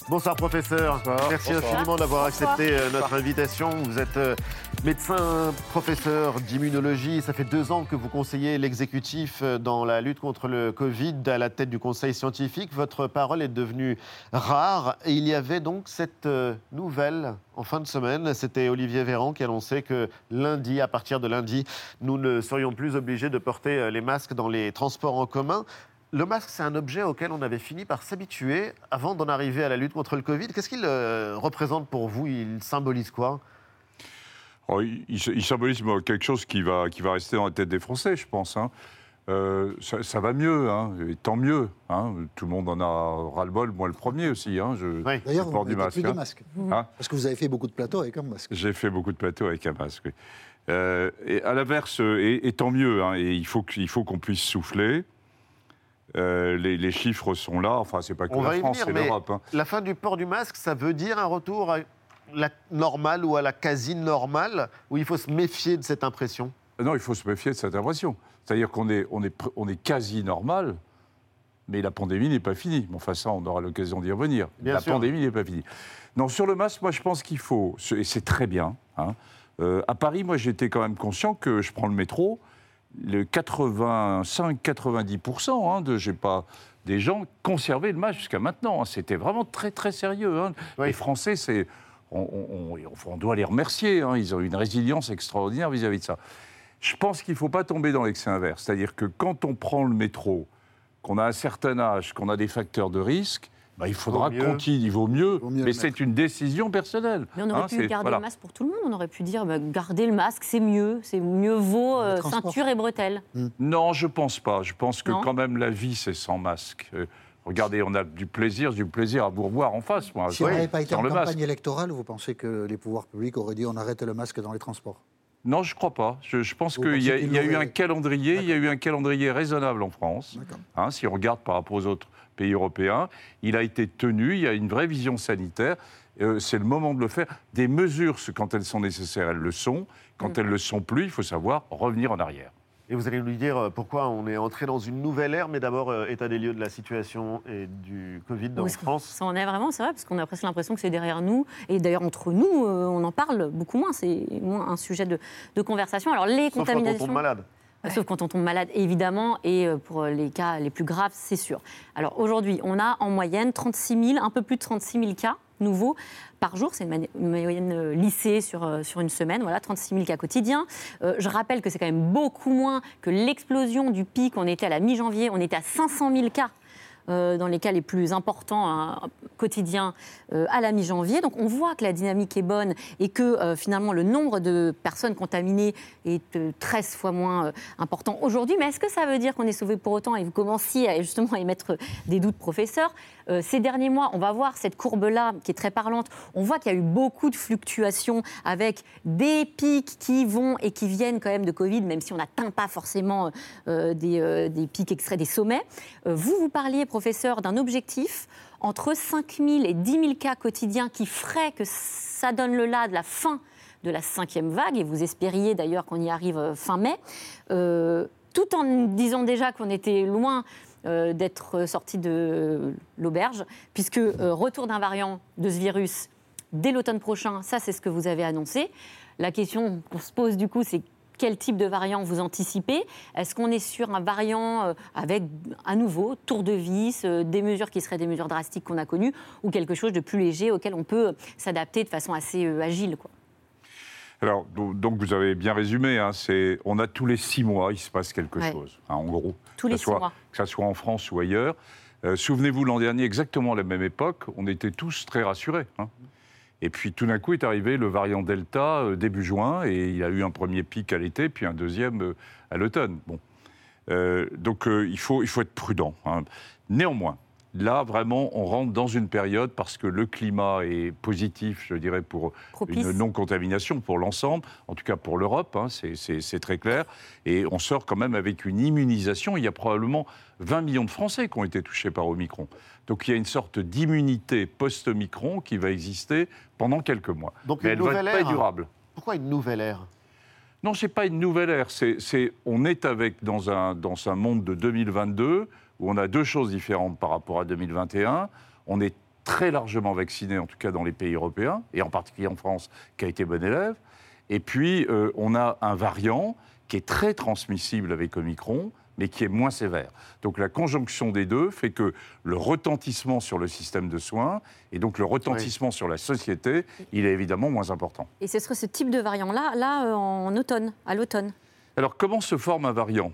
Bonsoir professeur. Merci Bonsoir. infiniment d'avoir accepté euh, notre invitation. Vous êtes euh, Médecin, professeur d'immunologie, ça fait deux ans que vous conseillez l'exécutif dans la lutte contre le Covid à la tête du conseil scientifique. Votre parole est devenue rare et il y avait donc cette euh, nouvelle en fin de semaine. C'était Olivier Véran qui annonçait que lundi, à partir de lundi, nous ne serions plus obligés de porter euh, les masques dans les transports en commun. Le masque, c'est un objet auquel on avait fini par s'habituer avant d'en arriver à la lutte contre le Covid. Qu'est-ce qu'il euh, représente pour vous? Il symbolise quoi? Oh, il, il- il symbolise quelque chose qui va, qui va rester dans la tête des Français, je pense. hein. Euh, ça, ça va mieux, hein, et tant mieux. hein. Tout le monde en a ras-le-bol, moi le premier aussi. hein, je, D'ailleurs, je vous porte du mettez masque. plus de masque. Hein? Parce que vous avez fait beaucoup de plateaux avec un masque. J'ai fait beaucoup de plateaux avec un masque. oui. Euh, et à l'inverse, euh, et, et tant mieux, hein, et il faut qu'il faut qu'on puisse souffler. Euh, les, les chiffres sont là, enfin, c'est pas que On la France, c'est l'Europe. hein. la fin du port du masque, ça veut dire un retour à la normale ou à la quasi-normale, où il faut se méfier de cette impression Non, il faut se méfier de cette impression. C'est-à-dire qu'on est, on est, on est quasi normal, mais la pandémie n'est pas finie. Mais enfin, ça, on aura l'occasion d'y revenir. Bien la sûr. pandémie n'est pas finie. Non, sur le masque, moi, je pense qu'il faut, et c'est très bien. hein. Euh, à Paris, moi, j'étais quand même conscient que je prends le métro, le 85-90% hein, de, j'ai pas, des gens conservaient le masque jusqu'à maintenant. hein. C'était vraiment très, très sérieux. Les Français, c'est, on, on- on- on doit les remercier. hein. Ils ont une résilience extraordinaire vis-à-vis de ça. Je pense qu'il ne faut pas tomber dans l'excès inverse. C'est-à-dire que quand on prend le métro, qu'on a un certain âge, qu'on a des facteurs de risque, bah, il faudra continuer, il vaut mieux, mieux mais c'est une décision personnelle. Mais on aurait hein, pu garder voilà. le masque pour tout le monde. On aurait pu dire bah, garder le masque, c'est mieux. C'est mieux vaut euh, ceinture et bretelles. Non, je pense pas. Je pense que Non quand même la vie, c'est sans masque. Euh, regardez, on a du plaisir, du plaisir à vous revoir en face, moi. Si on n'avait pas été en campagne masque. électorale, vous pensez que les pouvoirs publics auraient dit on arrête le masque dans les transports? Non, je crois pas. Je, je pense qu'il y, a- y eu un calendrier, il y a eu un calendrier raisonnable en France. Hein, si on regarde par rapport aux autres pays européens, il a été tenu. Il y a une vraie vision sanitaire. Euh, c'est le moment de le faire. Des mesures, quand elles sont nécessaires, elles le sont. Quand elles ne le sont plus, il faut savoir revenir en arrière. Et vous allez nous dire euh, pourquoi on est entré dans une nouvelle ère, mais d'abord, euh, état des lieux de la situation et du Covid est-ce que France. Ça en est vraiment, c'est vrai, parce qu'on a presque l'impression que c'est derrière nous. Et d'ailleurs, entre nous, euh, on en parle beaucoup moins. C'est moins un sujet de, de conversation. Alors, les Sauf quand on tombe malade. Sauf quand on tombe malade, évidemment, et pour les cas les plus graves, c'est sûr. Alors aujourd'hui, on a en moyenne 36 000, un peu plus de 36 000 cas nouveaux par jour. C'est une, moyenne euh, lissée sur, euh, sur une semaine, voilà, 36 000 cas quotidiens. Euh, je rappelle que c'est quand même beaucoup moins que l'explosion du pic. On était à la mi-janvier, on était à 500 000 cas. Euh, dans les cas les plus importants hein, quotidiens euh, à la mi-janvier. Donc on voit que la dynamique est bonne et que euh, finalement le nombre de personnes contaminées est euh, 13 fois moins important aujourd'hui. Mais est-ce que ça veut dire qu'on est sauvé pour autant Et vous commenciez justement à émettre des doutes, professeur. Ces derniers mois, on va voir cette courbe-là qui est très parlante. On voit qu'il y a eu beaucoup de fluctuations avec des pics qui vont et qui viennent quand même de Covid, même si on n'atteint pas forcément des, des pics extraits des sommets. Vous, vous parliez, professeur, d'un objectif entre 5 000 et 10 000 cas quotidiens qui ferait que ça donne le là de la fin de la cinquième vague, et vous espériez d'ailleurs qu'on y arrive euh, fin mai, euh, tout en disant déjà qu'on était loin euh, d'être sorti de l'auberge, puisque retour d'un variant de ce virus dès l'automne prochain, ça c'est ce que vous avez annoncé. La question qu'on se pose du coup, c'est quel type de variant vous anticipez Est-ce qu'on est sur un variant euh, avec à nouveau tour de vis, euh, des mesures qui seraient des mesures drastiques qu'on a connues, ou quelque chose de plus léger auquel on peut s'adapter de façon assez euh, agile quoi? Alors, do- donc vous avez bien résumé, hein, c'est, on a tous les six mois, il se passe quelque Ouais. chose, hein, en gros. Tous Que les ça six soit- mois. Que ça soit en France ou ailleurs. Euh, Souvenez-vous, l'an dernier, exactement à la même époque, on était tous très rassurés. hein. Et puis tout d'un coup est arrivé le variant Delta euh, début juin, et il a eu un premier pic à l'été, puis un deuxième euh, à l'automne. Euh, donc il, faut, il faut être prudent. hein. Néanmoins, là vraiment, on rentre dans une période parce que le climat est positif, je dirais, pour Propice. une non-contamination pour l'ensemble, en tout cas pour l'Europe, hein, c'est- très clair. Et on sort quand même avec une immunisation. Il y a probablement 20 millions de Français qui ont été touchés par Omicron. Donc il y a une sorte d'immunité post-Omicron qui va exister pendant quelques mois. Donc Mais une elle va nouvelle être pas ère. durable. Pourquoi une nouvelle ère? Non, c'est pas une nouvelle ère. C'est- on est avec dans un, dans un monde de 2022 où on a deux choses différentes par rapport à 2021. On est très largement vacciné, en tout cas dans les pays européens, et en particulier en France, qui a été bon élève. Et puis, euh, on a un variant qui est très transmissible avec Omicron, mais qui est moins sévère. Donc la conjonction des deux fait que le retentissement sur le système de soins et donc le retentissement sur la société, il est évidemment moins important. Et ce serait ce type de variant-là, là, euh, en automne, à l'automne? Alors comment se forme un variant?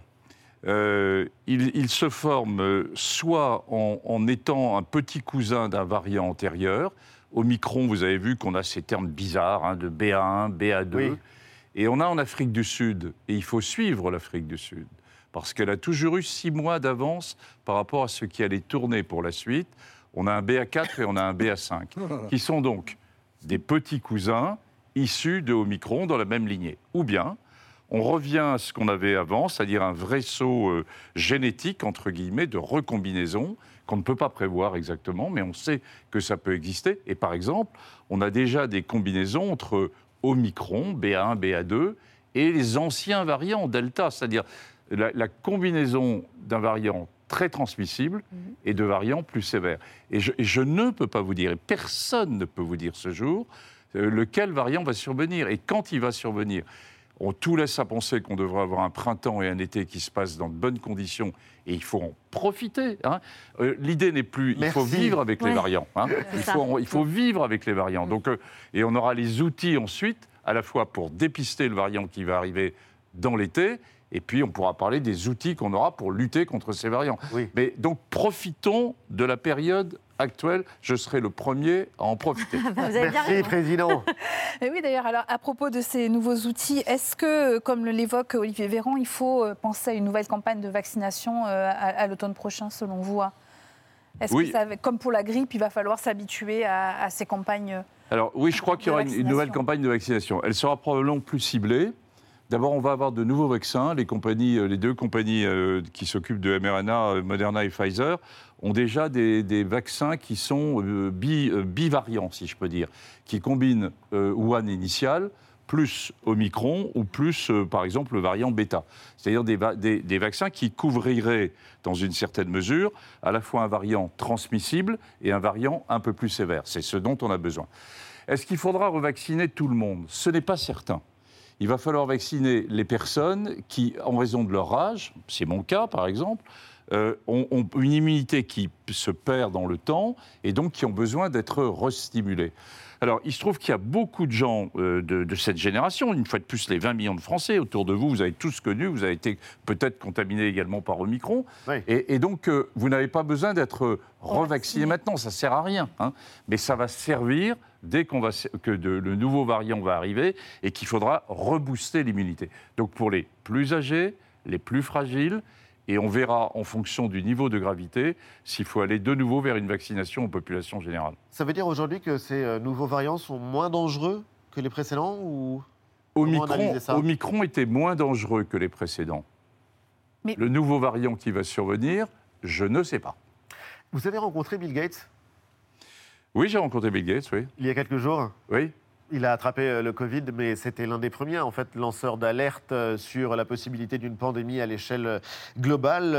Euh, il, il se forme euh, soit en, en étant un petit cousin d'un variant antérieur. Omicron, vous avez vu qu'on a ces termes bizarres hein, de BA1, BA2. Oui. Et on a en Afrique du Sud, et il faut suivre l'Afrique du Sud, parce qu'elle a toujours eu six mois d'avance par rapport à ce qui allait tourner pour la suite. On a un BA4 et on a un BA5, (laughs) qui sont donc des petits cousins issus de Omicron dans la même lignée. Ou bien, on revient à ce qu'on avait avant, c'est-à-dire un vrai saut euh, génétique, entre guillemets, de recombinaison, qu'on ne peut pas prévoir exactement, mais on sait que ça peut exister. Et par exemple, on a déjà des combinaisons entre Omicron, BA1, BA2, et les anciens variants Delta, c'est-à-dire la, la combinaison d'un variant très transmissible et de variants plus sévères. Et je, et je ne peux pas vous dire, et personne ne peut vous dire ce jour, euh, lequel variant va survenir et quand il va survenir. On tout laisse à penser qu'on devrait avoir un printemps et un été qui se passent dans de bonnes conditions et il faut en profiter. hein. Euh, L'idée n'est plus, il faut vivre avec les variants. hein. Faut, il faut vivre avec les variants. Donc, euh, et on aura les outils ensuite, à la fois pour dépister le variant qui va arriver dans l'été, et puis on pourra parler des outils qu'on aura pour lutter contre ces variants. Mais donc profitons de la période actuelle. Je serai le premier à en profiter. (laughs) Merci, Président. (laughs) Et oui, d'ailleurs, alors à propos de ces nouveaux outils, est-ce que, comme l'évoque Olivier Véran, il faut euh, penser à une nouvelle campagne de vaccination euh, à, à l'automne prochain, selon vous hein? Est-ce Oui. que, ça comme pour la grippe, il va falloir s'habituer à, à ces campagnes euh, Alors oui, je crois qu'il y aura une- nouvelle campagne de vaccination. Elle sera probablement plus ciblée. D'abord, on va avoir de nouveaux vaccins. Les, compagnies, les deux compagnies qui s'occupent de mRNA, Moderna et Pfizer, ont déjà des, vaccins qui sont euh, euh, bivariants, si je peux dire, qui combinent Wuhan initial plus Omicron ou plus, euh, par exemple, le variant bêta. C'est-à-dire des- des vaccins qui couvriraient, dans une certaine mesure, à la fois un variant transmissible et un variant un peu plus sévère. C'est ce dont on a besoin. Est-ce qu'il faudra revacciner tout le monde? Ce n'est pas certain. Il va falloir vacciner les personnes qui, en raison de leur âge, c'est mon cas par exemple, euh, ont, ont une immunité qui se perd dans le temps et donc qui ont besoin d'être restimulées. Alors, il se trouve qu'il y a beaucoup de gens euh, de, de cette génération, une fois de plus les 20 millions de Français autour de vous, vous avez tous connu, vous avez été peut-être contaminés également par Omicron, et, et donc euh, vous n'avez pas besoin d'être revacciné maintenant, ça sert à rien, hein. mais ça va servir dès qu'on va, que de- le nouveau variant va arriver et qu'il faudra rebooster l'immunité. Donc pour les plus âgés, les plus fragiles, et on verra en fonction du niveau de gravité s'il faut aller de nouveau vers une vaccination en population générale. Ça veut dire aujourd'hui que ces euh, nouveaux variants sont moins dangereux que les précédents ou Omicron, Omicron était moins dangereux que les précédents. Mais- Le nouveau variant qui va survenir, je ne sais pas. Vous avez rencontré Bill Gates? Oui, j'ai rencontré Bill Gates, oui. il y a quelques jours Oui. Il a attrapé euh, le Covid, mais c'était l'un des premiers, en fait, lanceurs d'alerte euh, sur la possibilité d'une pandémie à l'échelle euh, globale.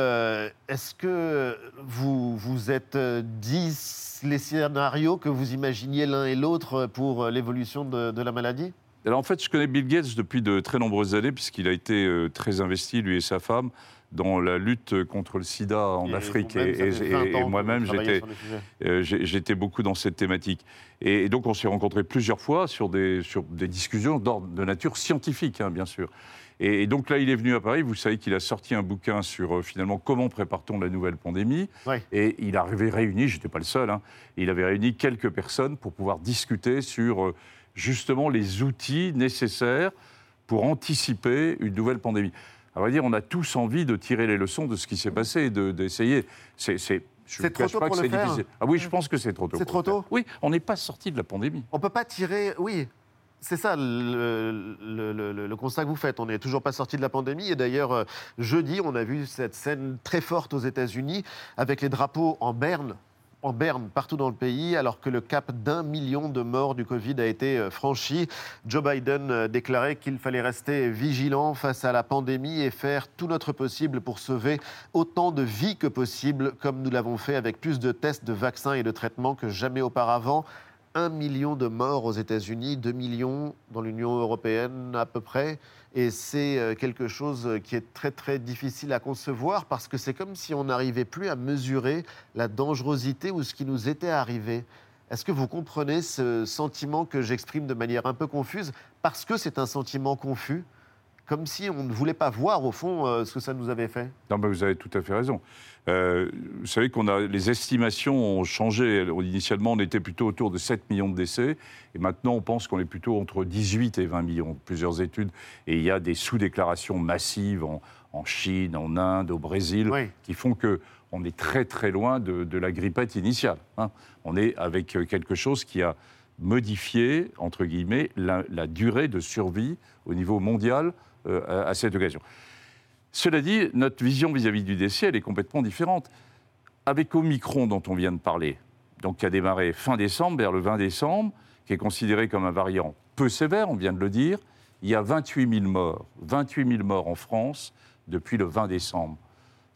Est-ce que vous vous êtes dit les scénarios que vous imaginiez l'un et l'autre pour l'évolution de, la maladie? Alors en fait, je connais Bill Gates depuis de très nombreuses années, puisqu'il a été très investi, lui et sa femme, dans la lutte contre le sida en Et Afrique. Et, fait et- 20 et ans que moi-même, j'étais euh, j'étais beaucoup dans cette thématique. Et, donc, on s'est rencontrés plusieurs fois sur des, sur des discussions d'ordre de nature scientifique, hein, bien sûr. Et, et donc là, il est venu à Paris. Vous savez qu'il a sorti un bouquin sur euh, finalement comment prépare-t-on la nouvelle pandémie. Et il avait réuni, j'étais pas le seul, hein, il avait réuni quelques personnes pour pouvoir discuter sur euh, justement les outils nécessaires pour anticiper une nouvelle pandémie. À vrai dire, on a tous envie de tirer les leçons de ce qui s'est passé, de- d'essayer. C'est, c'est, trop tôt pas pour que le c'est faire difficile. Ah oui, je pense que c'est trop tôt. C'est trop tôt Oui, on n'est pas sorti de la pandémie. On peut pas tirer. Oui, c'est ça le, le- le- le constat que vous faites. On n'est toujours pas sorti de la pandémie. Et d'ailleurs, euh, jeudi, on a vu cette scène très forte aux États-Unis avec les drapeaux en berne. En berne, partout dans le pays, alors que le cap d'un million de morts du Covid a été euh, franchi. Joe Biden euh, déclarait qu'il fallait rester vigilant face à la pandémie et faire tout notre possible pour sauver autant de vies que possible, comme nous l'avons fait avec plus de tests, de vaccins et de traitements que jamais auparavant 1 million de morts aux États-Unis, 2 millions dans l'Union européenne à peu près. Et c'est euh, quelque chose qui est très très difficile à concevoir parce que c'est comme si on n'arrivait plus à mesurer la dangerosité ou ce qui nous était arrivé. Est-ce que vous comprenez ce sentiment que j'exprime de manière un peu confuse? Parce que c'est un sentiment confus, comme si on ne voulait pas voir au fond euh, ce que ça nous avait fait. Non, mais vous avez tout à fait raison. Euh, vous savez qu'on a les estimations ont changé. Initialement, on était plutôt autour de 7 millions de décès, et maintenant, on pense qu'on est plutôt entre 18 et 20 millions. Plusieurs études, et il y a des sous-déclarations massives en, en Chine, en Inde, au Brésil, qui font que on est très très loin de, de la grippette initiale. hein. On est avec euh, quelque chose qui a modifié, entre guillemets, la, la durée de survie au niveau mondial à, à cette occasion. Cela dit, notre vision vis-à-vis du décès, elle est complètement différente. Avec Omicron dont on vient de parler, donc qui a démarré fin décembre, vers le 20 décembre, qui est considéré comme un variant peu sévère, on vient de le dire, il y a 28 000 morts, 28 000 morts en France depuis le 20 décembre.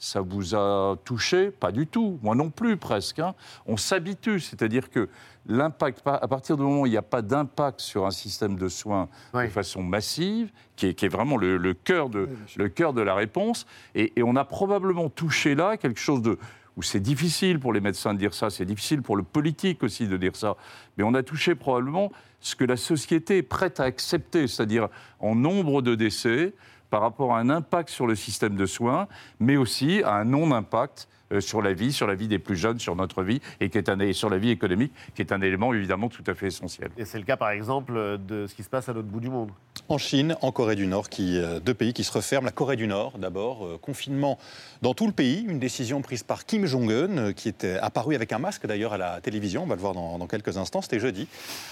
Ça vous a touché Pas du tout, moi non plus presque. hein. On s'habitue, c'est-à-dire que l'impact, à partir du moment où il n'y a pas d'impact sur un système de soins de façon massive, qui est, qui est vraiment le, le cœur de, le cœur de la réponse, et, et on a probablement touché là quelque chose de où c'est difficile pour les médecins de dire ça, c'est difficile pour le politique aussi de dire ça, mais on a touché probablement ce que la société est prête à accepter, c'est-à-dire en nombre de décès par rapport à un impact sur le système de soins, mais aussi à un non-impact euh, sur la vie, sur la vie des plus jeunes, sur notre vie, et qui est un, sur la vie économique, qui est un élément évidemment tout à fait essentiel. Et c'est le cas par exemple de ce qui se passe à l'autre bout du monde. En Chine, en Corée du Nord, qui, euh, deux pays qui se referment. La Corée du Nord, d'abord, euh, confinement dans tout le pays, une décision prise par Kim Jong-un, euh, qui était apparu avec un masque d'ailleurs à la télévision, on va le voir dans, quelques instants, c'était jeudi,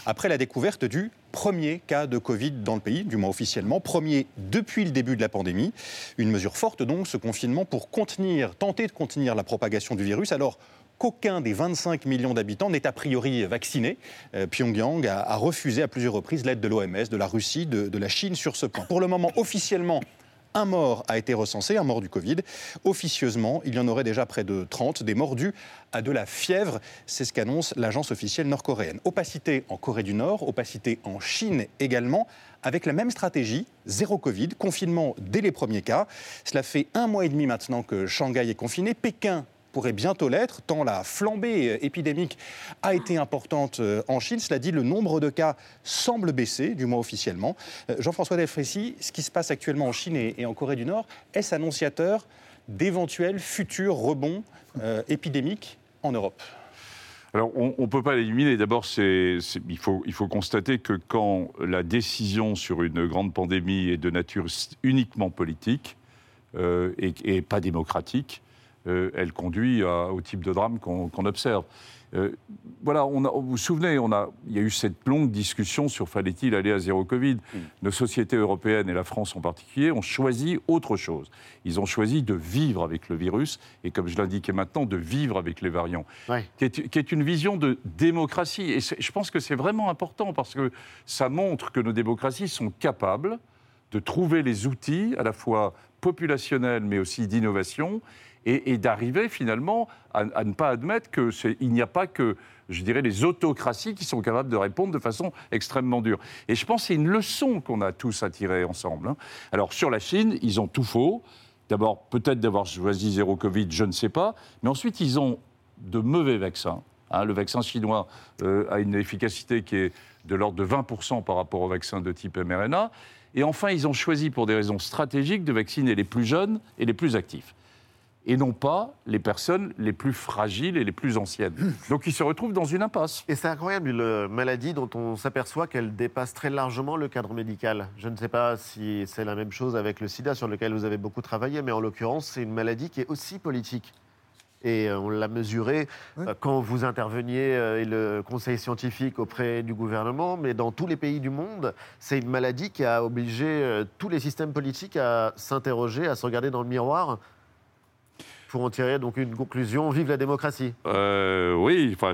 après la découverte du premier cas de Covid dans le pays, du moins officiellement, premier depuis le début de la pandémie. Une mesure forte donc, ce confinement, pour contenir, tenter de contenir la propagation du virus. Alors, qu'aucun des 25 millions d'habitants n'est a priori vacciné. Euh, Pyongyang a, refusé à plusieurs reprises l'aide de l'OMS, de la Russie, de, de la Chine sur ce point. Pour le moment, officiellement, un mort a été recensé, un mort du Covid. Officieusement, il y en aurait déjà près de 30, des morts dus à de la fièvre. C'est ce qu'annonce l'agence officielle nord-coréenne. Opacité en Corée du Nord, opacité en Chine également, avec la même stratégie, zéro Covid, confinement dès les premiers cas. Cela fait un mois et demi maintenant que Shanghai est confiné. Pékin pourrait bientôt l'être, tant la flambée euh, épidémique a été importante euh, en Chine. Cela dit, le nombre de cas semble baisser, du moins officiellement. Euh, Jean-François Delfrécy, ce qui se passe actuellement en Chine et en Corée du Nord, est-ce annonciateur d'éventuels futurs rebonds épidémiques en Europe? Alors, on ne peut pas l'éliminer. D'abord, il, faut, constater que quand la décision sur une grande pandémie est de nature uniquement politique et pas démocratique, euh, elle conduit à- au type de drame qu'on observe. Euh, voilà, on a- vous vous souvenez, on a, il y a eu cette longue discussion sur fallait-il aller à zéro Covid. Nos sociétés européennes et la France en particulier ont choisi autre chose. Ils ont choisi de vivre avec le virus et, comme je l'indiquais maintenant, de vivre avec les variants, qui, est, qui est une vision de démocratie. Et je pense que c'est vraiment important parce que ça montre que nos démocraties sont capables de trouver les outils à la fois populationnels mais aussi d'innovation et, d'arriver finalement à, à ne pas admettre qu'il n'y a pas que, je dirais, les autocraties qui sont capables de répondre de façon extrêmement dure. Et je pense que c'est une leçon qu'on a tous à tirer ensemble. hein. Alors sur la Chine, ils ont tout faux. D'abord, peut-être d'avoir choisi zéro Covid, je ne sais pas. Mais ensuite, ils ont de mauvais vaccins. hein. le vaccin chinois euh, a une efficacité qui est de l'ordre de 20% par rapport au vaccin de type mRNA. Et enfin, ils ont choisi, pour des raisons stratégiques, de vacciner les plus jeunes et les plus actifs. Et non pas les personnes les plus fragiles et les plus anciennes. Donc ils se retrouvent dans une impasse. Et c'est incroyable, une maladie dont on s'aperçoit qu'elle dépasse très largement le cadre médical. Je ne sais pas si c'est la même chose avec le sida, sur lequel vous avez beaucoup travaillé, mais en l'occurrence, c'est une maladie qui est aussi politique. Et euh, on l'a mesuré euh, quand vous interveniez euh, et le conseil scientifique auprès du gouvernement, mais dans tous les pays du monde, c'est une maladie qui a obligé euh, tous les systèmes politiques à s'interroger, à se regarder dans le miroir pour en tirer donc une conclusion. Vive la démocratie. Euh, oui, enfin,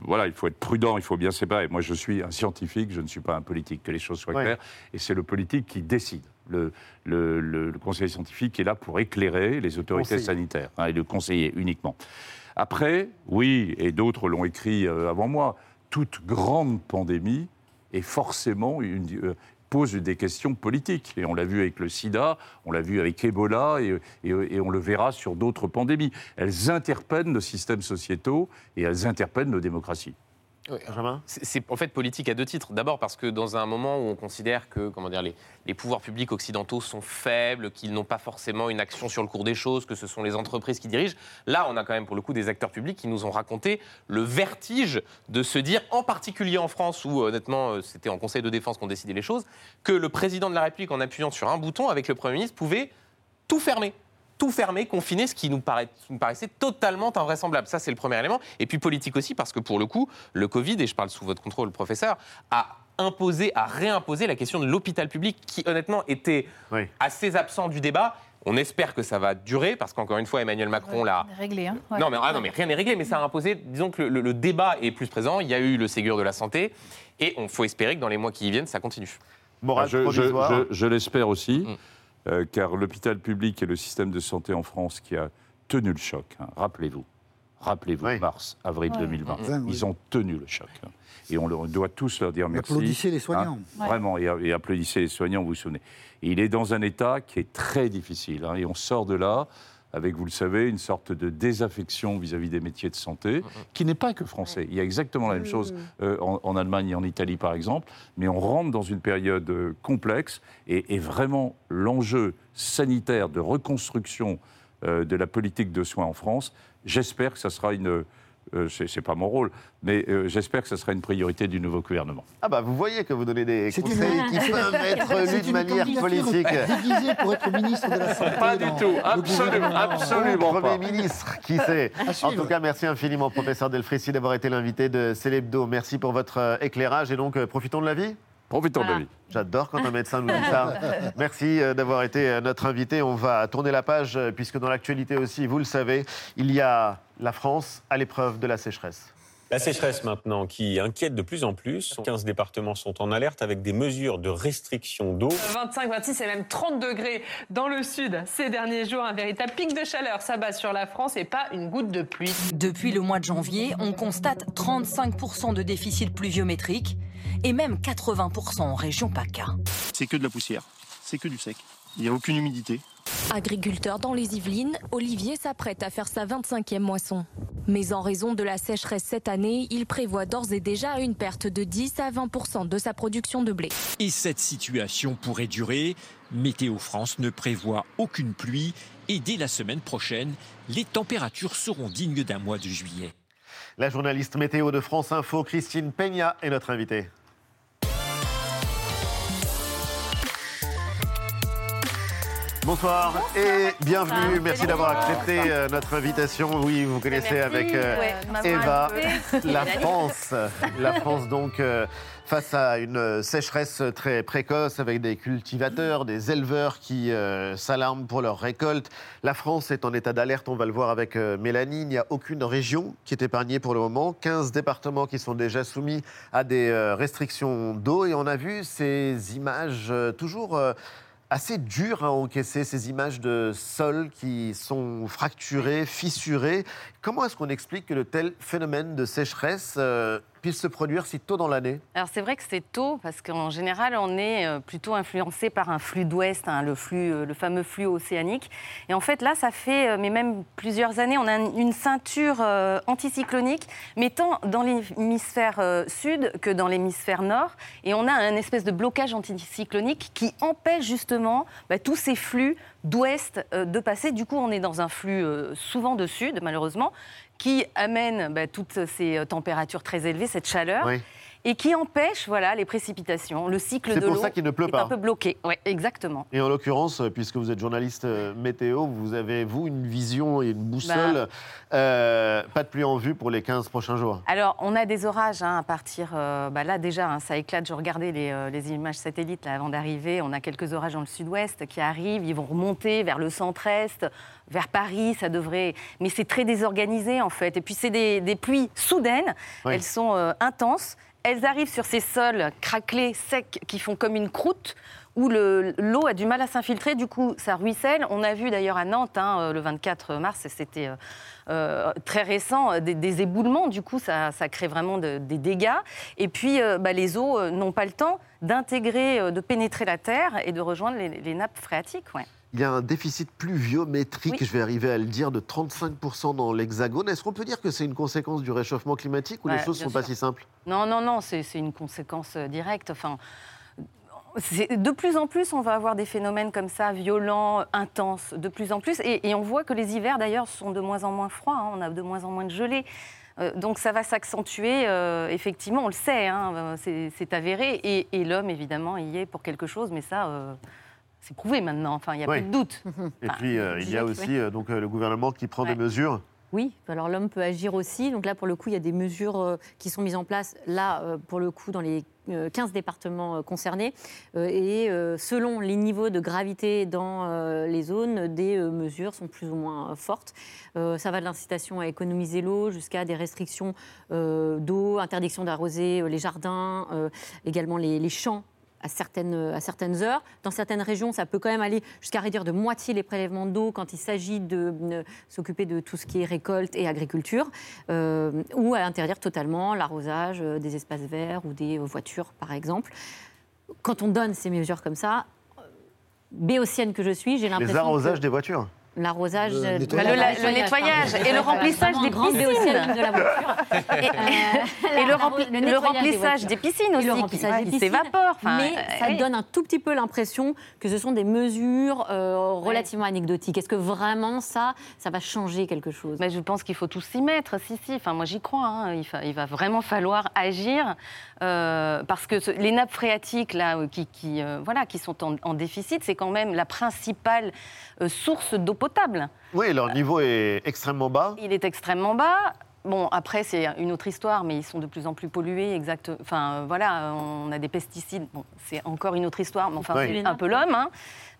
voilà, il faut être prudent, il faut bien séparer. Moi, je suis un scientifique, je ne suis pas un politique, que les choses soient Ouais. claires. Et c'est le politique qui décide. Le, le- le- le conseil scientifique est là pour éclairer les autorités Conseiller. sanitaires hein, et le conseiller uniquement. Après, oui, et d'autres l'ont écrit euh, avant moi, toute grande pandémie est forcément une, euh, pose des questions politiques. Et on l'a vu avec le sida, on l'a vu avec Ebola, et, et- et on le verra sur d'autres pandémies. Elles interpellent nos systèmes sociétaux et elles interpellent nos démocraties. C'est c'est en fait politique à deux titres. D'abord parce que dans un moment où on considère que comment dire, les, les pouvoirs publics occidentaux sont faibles, qu'ils n'ont pas forcément une action sur le cours des choses, que ce sont les entreprises qui dirigent, là on a quand même pour le coup des acteurs publics qui nous ont raconté le vertige de se dire, en particulier en France où honnêtement euh, c'était en Conseil de défense qu'on décidait les choses, que le président de la République en appuyant sur un bouton avec le Premier ministre pouvait tout fermer tout fermer, confiner, ce qui nous, paraît- nous paraissait totalement invraisemblable. Ça, c'est le premier élément. Et puis politique aussi, parce que pour le coup, le Covid, et je parle sous votre contrôle, professeur, a imposé, a réimposé la question de l'hôpital public, qui honnêtement était assez absent du débat. On espère que ça va durer, parce qu'encore une fois, Emmanuel Macron l'a Réglé, hein Ouais. non, mais, ah non, mais rien n'est réglé, mais ça a imposé, disons que le, le- le débat est plus présent, il y a eu le Ségur de la santé, et il faut espérer que dans les mois qui viennent, ça continue. Ah, je, je- provisoire. je- je l'espère aussi, Mm. Euh, car l'hôpital public et le système de santé en France qui a tenu le choc, hein, rappelez-vous, rappelez-vous, mars, avril Ouais. 2020, Ouais, oui. ils ont tenu le choc. hein. Et on, leur- on doit tous leur dire merci. applaudissez les soignants. hein, Vraiment, et, et applaudissez les soignants, vous vous souvenez. Et il est dans un état qui est très difficile, hein, et on sort de là avec, vous le savez, une sorte de désaffection vis-à-vis des métiers de santé, qui n'est pas que français. Il y a exactement la même chose euh, en, en Allemagne et en Italie, par exemple, mais on rentre dans une période euh, complexe, et, et vraiment l'enjeu sanitaire de reconstruction euh, de la politique de soins en France, j'espère que ça sera une... euh, c'est c'est pas mon rôle, mais euh, j'espère que ça sera une priorité du nouveau gouvernement. Ah bah vous voyez que vous donnez des une- conseils qui peuvent (laughs) être lus de manière politique. déguisée pour être ministre de la Santé. Pas du tout, absolument, absolument Premier pas. ministre, qui sait En tout cas, merci infiniment, professeur Delfrécy, d'avoir été l'invité de Célébdo. Merci pour votre euh, éclairage et donc euh, profitons de la vie. Profitons de la vie. J'adore quand un médecin nous dit ça. (laughs) Merci euh, d'avoir été euh, notre invité. On va tourner la page euh, puisque dans l'actualité aussi, vous le savez, il y a la France à l'épreuve de la sécheresse. La sécheresse maintenant qui inquiète de plus en plus. 15 départements sont en alerte avec des mesures de restriction d'eau. 25, 26 et même 30 degrés dans le sud ces derniers jours. Un véritable pic de chaleur s'abat sur la France et pas une goutte de pluie. Depuis le mois de janvier, on constate 35% de déficit pluviométrique et même 80% en région PACA. C'est que de la poussière, c'est que du sec. Il n'y a aucune humidité. Agriculteur dans les Yvelines, Olivier s'apprête à faire sa 25e moisson. Mais en raison de la sécheresse cette année, il prévoit d'ores et déjà une perte de 10 à 20% de sa production de blé. Et cette situation pourrait durer. Météo France ne prévoit aucune pluie et dès la semaine prochaine, les températures seront dignes d'un mois de juillet. La journaliste météo de France Info, Christine Peña, est notre invitée. Bonsoir et bienvenue. Merci d'avoir accepté euh, notre invitation. Oui, vous connaissez avec euh, ouais, Eva (laughs) la. France. La France donc euh, face à une sécheresse très précoce avec des cultivateurs, des éleveurs qui euh, s'alarment pour leur récolte. La France est en état d'alerte, on va le voir avec euh, Mélanie. Il n'y a aucune région qui est épargnée pour le moment. 15 départements qui sont déjà soumis à des euh, restrictions d'eau et on a vu ces images euh, toujours euh, assez dures à encaisser, ces images de sols qui sont fracturés, fissurés. Comment est-ce qu'on explique que de tels phénomènes de sécheresse euh, puissent se produire si tôt dans l'année Alors c'est vrai que c'est tôt parce qu'en général on est euh, plutôt influencé par un flux d'ouest, hein, euh, le fameux flux océanique. Et en fait là ça fait euh, mais même plusieurs années on a une ceinture anticyclonique, mais tant dans l'hémisphère sud que dans l'hémisphère nord. Et on a un espèce de blocage anticyclonique qui empêche justement bah, tous ces flux d'ouest de passer. Du coup on est dans un flux souvent de sud malheureusement qui amène bah, toutes ces euh, températures très élevées, cette chaleur. Oui. Et qui empêche voilà, les précipitations. Le cycle C'est de pour l'eau ça qu'il ne pleut est pas. un peu bloqué. Oui, exactement. Et en l'occurrence, euh, puisque vous êtes journaliste euh, météo, vous avez, vous, une vision et une boussole. Bah. Euh, pas de pluie en vue pour les 15 prochains jours. Alors, on a des orages hein, à partir. euh, bah là, déjà, hein, ça éclate. Je regardais les, euh, les images satellites là, avant d'arriver. On a quelques orages dans le sud-ouest qui arrivent. Ils vont remonter vers le centre-est, vers Paris. Ça devrait. Mais c'est très désorganisé, en fait. Et puis, c'est des, des pluies soudaines. Oui. Elles sont euh, intenses. elles arrivent sur ces sols craquelés, secs, qui font comme une croûte où le- l'eau a du mal à s'infiltrer, du coup ça ruisselle. On a vu d'ailleurs à Nantes hein, euh, le 24 mars, c'était euh, très récent, des, des éboulements, du coup ça, ça crée vraiment de- des dégâts. Et puis euh, bah, les eaux n'ont pas le temps d'intégrer, de pénétrer la terre et de rejoindre les, les nappes phréatiques. Ouais. Il y a un déficit pluviométrique, je vais arriver à le dire, de 35% dans l'Hexagone. Est-ce qu'on peut dire que c'est une conséquence du réchauffement climatique ou les choses ne sont pas si simples? Non, non, non, c'est une conséquence euh, directe. Enfin, de plus en plus, on va avoir des phénomènes comme ça, violents, intenses, de plus en plus. Et, et on voit que les hivers, d'ailleurs, sont de moins en moins froids. hein. on a de moins en moins de gelée. Euh, donc ça va s'accentuer, euh, effectivement, on le sait, hein, c'est c'est avéré. Et, et l'homme, évidemment, y est pour quelque chose, mais ça, euh, c'est prouvé maintenant. Enfin, il n'y a Oui. plus de doute. (laughs) Et Enfin, puis, euh, il y a aussi euh, donc, euh, le gouvernement qui prend Ouais. des mesures. Oui, alors l'homme peut agir aussi. Donc là, pour le coup, il y a des mesures qui sont mises en place, là, pour le coup, dans les euh, 15 départements concernés. Et selon les niveaux de gravité dans les zones, des mesures sont plus ou moins fortes. Ça va de l'incitation à économiser l'eau jusqu'à des restrictions d'eau, interdiction d'arroser les jardins, également les champs à certaines, à certaines heures. Dans certaines régions, ça peut quand même aller jusqu'à réduire de moitié les prélèvements d'eau quand il s'agit de euh, s'occuper de tout ce qui est récolte et agriculture, euh, ou à interdire totalement l'arrosage euh, des espaces verts ou des euh, voitures, par exemple. Quand on donne ces mesures comme ça, euh, béotienne que je suis, j'ai l'impression Les arrosages que des voitures. L'arrosage, Le nettoyage. bah, Le- le nettoyage et le remplissage des piscines. béotienne de la voiture. (laughs) Et, (laughs) et le, rempli- le nettoyage remplissage des, piscines aussi, le qui- remplissage des qui piscines. s'évapore. Enfin, mais euh, ça oui. donne un tout petit peu l'impression que ce sont des mesures euh, relativement anecdotiques. Est-ce que vraiment ça, ça va changer quelque chose? Mais je pense qu'il faut tous s'y mettre, si, si. Enfin, moi, j'y crois. hein. Il, fa- il va vraiment falloir agir euh, parce que ce- les nappes phréatiques là, qui, qui, euh, voilà, qui sont en, en déficit, c'est quand même la principale euh, source d'eau potable. Oui, leur niveau est extrêmement bas. Il est extrêmement bas. Bon, après, c'est une autre histoire, mais ils sont de plus en plus pollués, exact. Enfin, euh, voilà, on a des pesticides. Bon, c'est encore une autre histoire, mais enfin, Oui. c'est un peu l'homme. hein.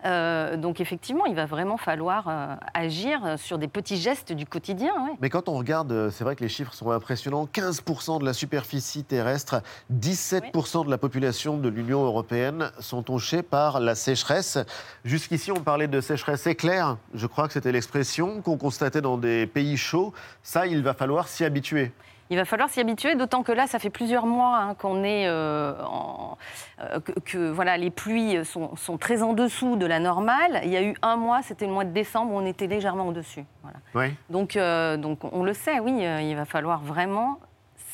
Euh, donc, effectivement, il va vraiment falloir euh, agir sur des petits gestes du quotidien. Mais quand on regarde, euh, c'est vrai que les chiffres sont impressionnants. 15% de la superficie terrestre, 17% de la population de l'Union européenne sont touchés par la sécheresse. Jusqu'ici, on parlait de sécheresse éclair. Je crois que c'était l'expression qu'on constatait dans des pays chauds. Ça, il va falloir s'y habituer. Il va falloir s'y habituer, d'autant que là, ça fait plusieurs mois hein, qu'on est euh, en- euh, que, que, voilà, les pluies sont, sont très en dessous de la normale. Il y a eu un mois, c'était le mois de décembre, où on était légèrement au-dessus. Voilà. Oui. Donc, euh, donc, on le sait, oui, il va falloir vraiment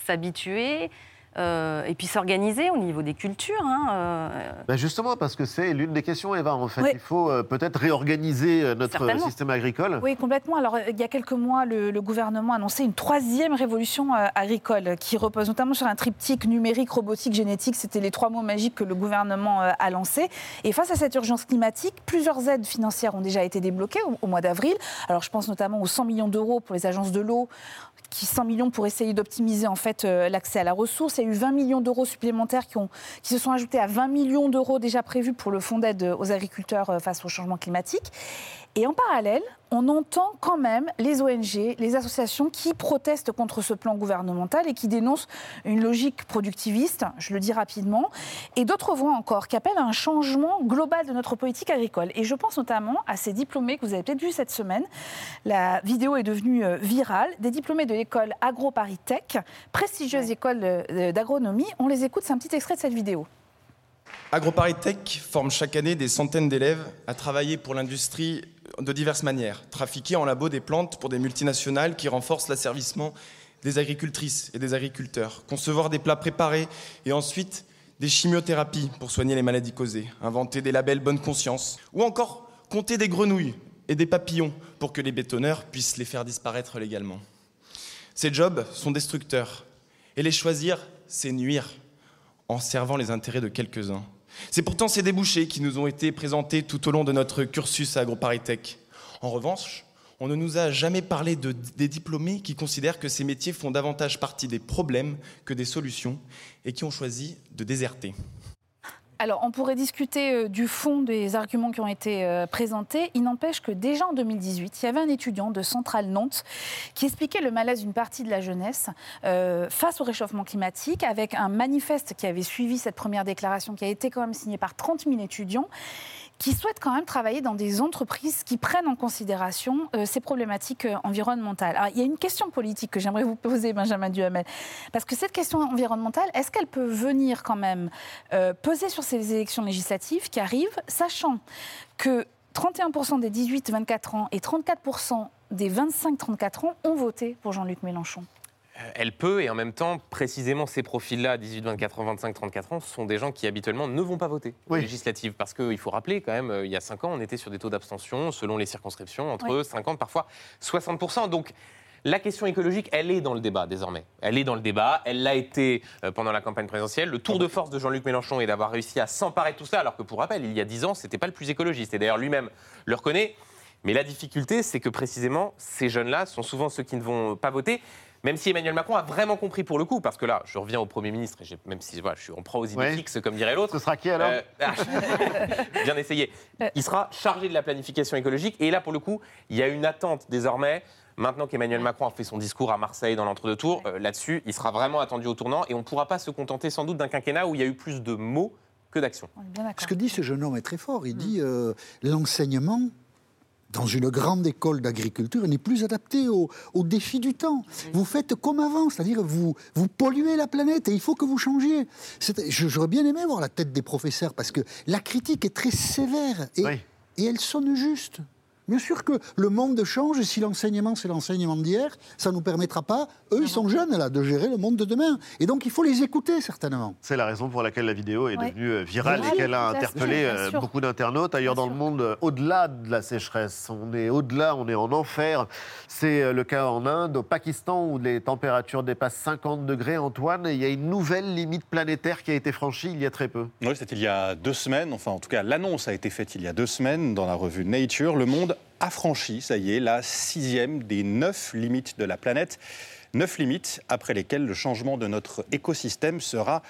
s'habituer euh, et puis s'organiser au niveau des cultures. hein, euh, Ben justement, parce que c'est l'une des questions, Eva. En fait, Oui. il faut euh, peut-être réorganiser notre système agricole. Oui, complètement. Alors, il y a quelques mois, le, le gouvernement a annoncé une troisième révolution euh, agricole qui repose notamment sur un triptyque numérique, robotique, génétique. C'était les trois mots magiques que le gouvernement euh, a lancés. Et face à cette urgence climatique, plusieurs aides financières ont déjà été débloquées au, au mois d'avril. Alors, je pense notamment aux 100 millions d'euros pour les agences de l'eau, qui 100 millions pour essayer d'optimiser en fait euh, l'accès à la ressource. Il y a eu 20 millions d'euros supplémentaires qui, se sont ajoutés à 20 millions d'euros déjà prévus pour le fonds d'aide aux agriculteurs euh, face au changement climatique. Et en parallèle, on entend quand même les ONG, les associations qui protestent contre ce plan gouvernemental et qui dénoncent une logique productiviste, je le dis rapidement, et d'autres voix encore qui appellent à un changement global de notre politique agricole. Et je pense notamment à ces diplômés que vous avez peut-être vus cette semaine. La vidéo est devenue euh, virale. Des diplômés de l'école AgroParisTech, prestigieuse école euh, d'agronomie. On les écoute, c'est un petit extrait de cette vidéo. AgroParisTech forme chaque année des centaines d'élèves à travailler pour l'industrie de diverses manières. Trafiquer en labo des plantes pour des multinationales qui renforcent l'asservissement des agricultrices et des agriculteurs. Concevoir des plats préparés et ensuite des chimiothérapies pour soigner les maladies causées. Inventer des labels bonne conscience. Ou encore compter des grenouilles et des papillons pour que les bétonneurs puissent les faire disparaître légalement. Ces jobs sont destructeurs. Et les choisir, c'est nuire en servant les intérêts de quelques-uns. C'est pourtant ces débouchés qui nous ont été présentés tout au long de notre cursus à AgroParisTech. En revanche, on ne nous a jamais parlé de, des diplômés qui considèrent que ces métiers font davantage partie des problèmes que des solutions et qui ont choisi de déserter. Alors, on pourrait discuter euh, du fond des arguments qui ont été euh, présentés. Il n'empêche que déjà en 2018, il y avait un étudiant de Centrale Nantes qui expliquait le malaise d'une partie de la jeunesse euh, face au réchauffement climatique, avec un manifeste qui avait suivi cette première déclaration, qui a été quand même signé par 30 000 étudiants qui souhaitent quand même travailler dans des entreprises qui prennent en considération euh, ces problématiques euh, environnementales. Alors, il y a une question politique que j'aimerais vous poser, Benjamin Duhamel, parce que cette question environnementale, est-ce qu'elle peut venir quand même euh, peser sur ces élections législatives qui arrivent, sachant que 31% des 18-24 ans et 34% des 25-34 ans ont voté pour Jean-Luc Mélenchon? Elle peut, et en même temps, précisément ces profils-là, 18, 24 ans, 25, 34 ans, sont des gens qui habituellement ne vont pas voter aux législatives. Parce qu'il faut rappeler, quand même, euh, il y a 5 ans, on était sur des taux d'abstention, selon les circonscriptions, entre Oui. 50, parfois 60%. Donc, la question écologique, elle est dans le débat désormais. Elle est dans le débat, elle l'a été euh, pendant la campagne présidentielle. Le tour de force de Jean-Luc Mélenchon est d'avoir réussi à s'emparer de tout ça, alors que pour rappel, il y a 10 ans, c'était pas le plus écologiste. Et d'ailleurs, lui-même le reconnaît. Mais la difficulté, c'est que précisément, ces jeunes-là sont souvent ceux qui ne vont pas voter. Même si Emmanuel Macron a vraiment compris pour le coup, parce que là, je reviens au Premier ministre, et j'ai- même si voilà, je suis en proie aux idées Ouais. fixes, comme dirait l'autre. Ce sera qui alors? Euh, ah, (laughs) Bien essayé. Il sera chargé de la planification écologique. Et là, pour le coup, il y a une attente désormais. Maintenant qu'Emmanuel Macron a fait son discours à Marseille dans l'entre-deux-tours, euh, là-dessus, il sera vraiment attendu au tournant. Et on ne pourra pas se contenter sans doute d'un quinquennat où il y a eu plus de mots que d'actions. Ce que dit ce jeune homme est très fort. Il dit euh, l'enseignement dans une grande école d'agriculture n'est plus adapté aux, aux défis du temps. Vous faites comme avant, c'est-à-dire vous, vous polluez la planète et il faut que vous changiez. J'aurais bien aimé voir la tête des professeurs parce que la critique est très sévère et, et elle sonne juste. Bien sûr que le monde change et si l'enseignement c'est l'enseignement d'hier, ça ne nous permettra pas, eux ils sont jeunes là, de gérer le monde de demain. Et donc il faut les écouter certainement. C'est la raison pour laquelle la vidéo est Ouais. devenue euh, virale et qu'elle a interpellé euh, beaucoup d'internautes. Ailleurs dans le monde, euh, au-delà de la sécheresse, on est au-delà, on est en enfer. C'est le cas en Inde, au Pakistan, où les températures dépassent 50 degrés. Antoine, il y a une nouvelle limite planétaire qui a été franchie il y a très peu. Oui, c'était il y a deux semaines, enfin en tout cas l'annonce a été faite il y a deux semaines dans la revue Nature. Le monde a franchi, ça y est, la sixième des neuf limites de la planète. Neuf limites après lesquelles le changement de notre écosystème sera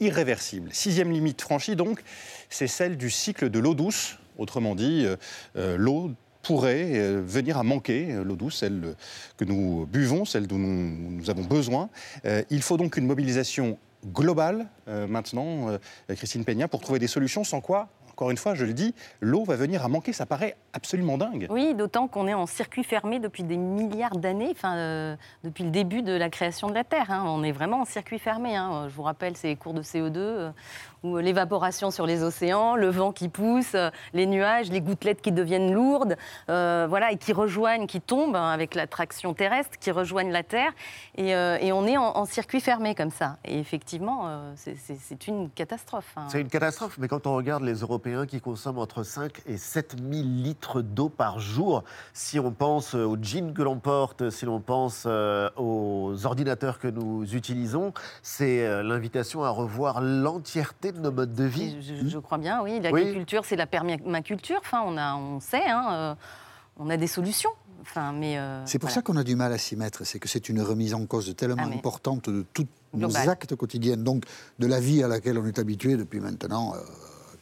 irréversible. Sixième limite franchie donc, c'est celle du cycle de l'eau douce. Autrement dit, euh, euh, l'eau pourrait euh, venir à manquer, l'eau douce, celle que nous buvons, celle dont nous, nous avons besoin. Il faut donc une mobilisation globale maintenant, Christine Peña, pour trouver des solutions sans quoi, encore une fois, je le dis, l'eau va venir à manquer. Ça paraît absolument dingue. Oui, d'autant qu'on est en circuit fermé depuis des milliards d'années, euh, depuis le début de la création de la Terre. hein. On est vraiment en circuit fermé. hein. Je vous rappelle ces cours de CO2, euh, où l'évaporation sur les océans, le vent qui pousse, euh, les nuages, les gouttelettes qui deviennent lourdes, euh, voilà, et qui rejoignent, qui tombent hein, avec l'attraction terrestre, qui rejoignent la Terre. Et, euh, on est en, circuit fermé comme ça. Et effectivement, euh, c'est- une catastrophe. hein. C'est une catastrophe, mais quand on regarde les Européens qui consomment entre 5 et 7 000 litres d'eau par jour, si on pense euh, aux jeans que l'on porte, si l'on pense euh, aux ordinateurs que nous utilisons, c'est euh, l'invitation à revoir l'entièreté de nos modes de vie. Je, je crois bien, oui. L'agriculture, c'est la permaculture. Enfin, on, a, on sait, hein, euh, on a des solutions. Enfin, mais euh, C'est pour voilà. ça qu'on a du mal à s'y mettre, c'est que c'est une remise en cause tellement Ah, mais- importante de tous nos actes quotidiens, donc de la vie à laquelle on est habitué depuis maintenant euh,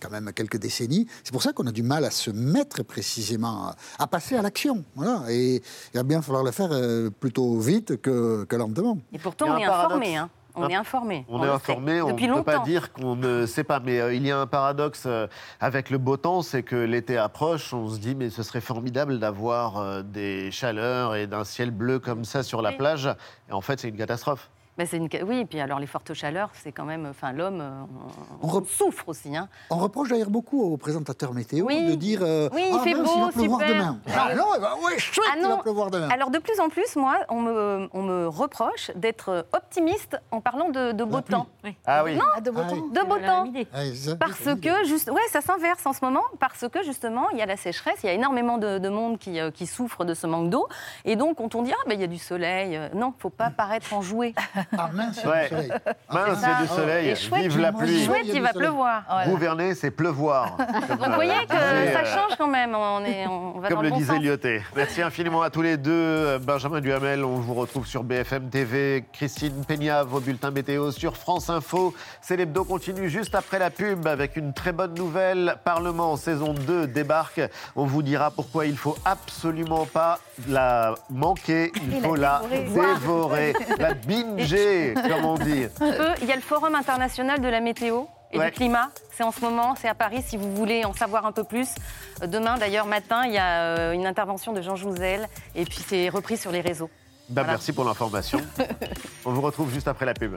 quand même quelques décennies. C'est pour ça qu'on a du mal à se mettre précisément, à, passer à l'action. Voilà. Et il va bien falloir le faire euh, plutôt vite que, que lentement. Et pourtant, on est informé. Hein. On Un- est informé. On, est informé, on ne peut pas dire qu'on ne sait pas. Mais euh, il y a un paradoxe euh, avec le beau temps, c'est que l'été approche, on se dit mais ce serait formidable d'avoir euh, des chaleurs et d'un ciel bleu comme ça sur la Oui. plage. Et en fait, c'est une catastrophe. Bah, c'est une... Oui, et puis alors les fortes chaleurs, c'est quand même. Enfin, l'homme, euh, on, on souffre aussi. Hein. On reproche d'ailleurs beaucoup aux présentateurs météo Oui. de dire euh, Oui, il Ah fait mince, beau, il va pleuvoir super. demain. Ouais. Ah non, ben, ouais, chouette, Ah il va non. pleuvoir demain. Alors de plus en plus, moi, on me, on me reproche d'être optimiste en parlant de, de beau temps. Ah oui. Non, de beau Ah temps. oui. De beau temps. Ah, Parce que, juste, ouais, ça s'inverse en ce moment, parce que justement, il y a la sécheresse, il y a énormément de, de monde qui, euh, qui souffre de ce manque d'eau. Et donc, quand on dit, ah, ben, il y a du soleil, non, il ne faut pas paraître enjoué. (laughs) (laughs) Ah mince, Ouais. du soleil. Mince, il y a du soleil. Et chouette, Vive la pluie. chouette, il va pleuvoir. Gouverner, c'est pleuvoir. (laughs) Comme, Donc vous voyez que ça euh, change quand même. On, est, on va dans Comme le le bon disait. Lyoté. Merci infiniment à tous les deux. Benjamin Duhamel, on vous retrouve sur BFM TV. Christine Peña, vos bulletins météo sur France Info. C'est l'hebdo continue juste après la pub avec une très bonne nouvelle. Parlement saison 2 débarque. On vous dira pourquoi il faut absolument pas la manquer. Il faut la dévorer. dévorer, la binger, Eux, Il y a le Forum international de la météo et Ouais. du climat. C'est en ce moment, c'est à Paris. Si vous voulez en savoir un peu plus, demain d'ailleurs matin, il y a euh, une intervention de Jean Jouzel et puis c'est repris sur les réseaux. Bah, Merci pour l'information. (laughs) on vous retrouve juste après la pub.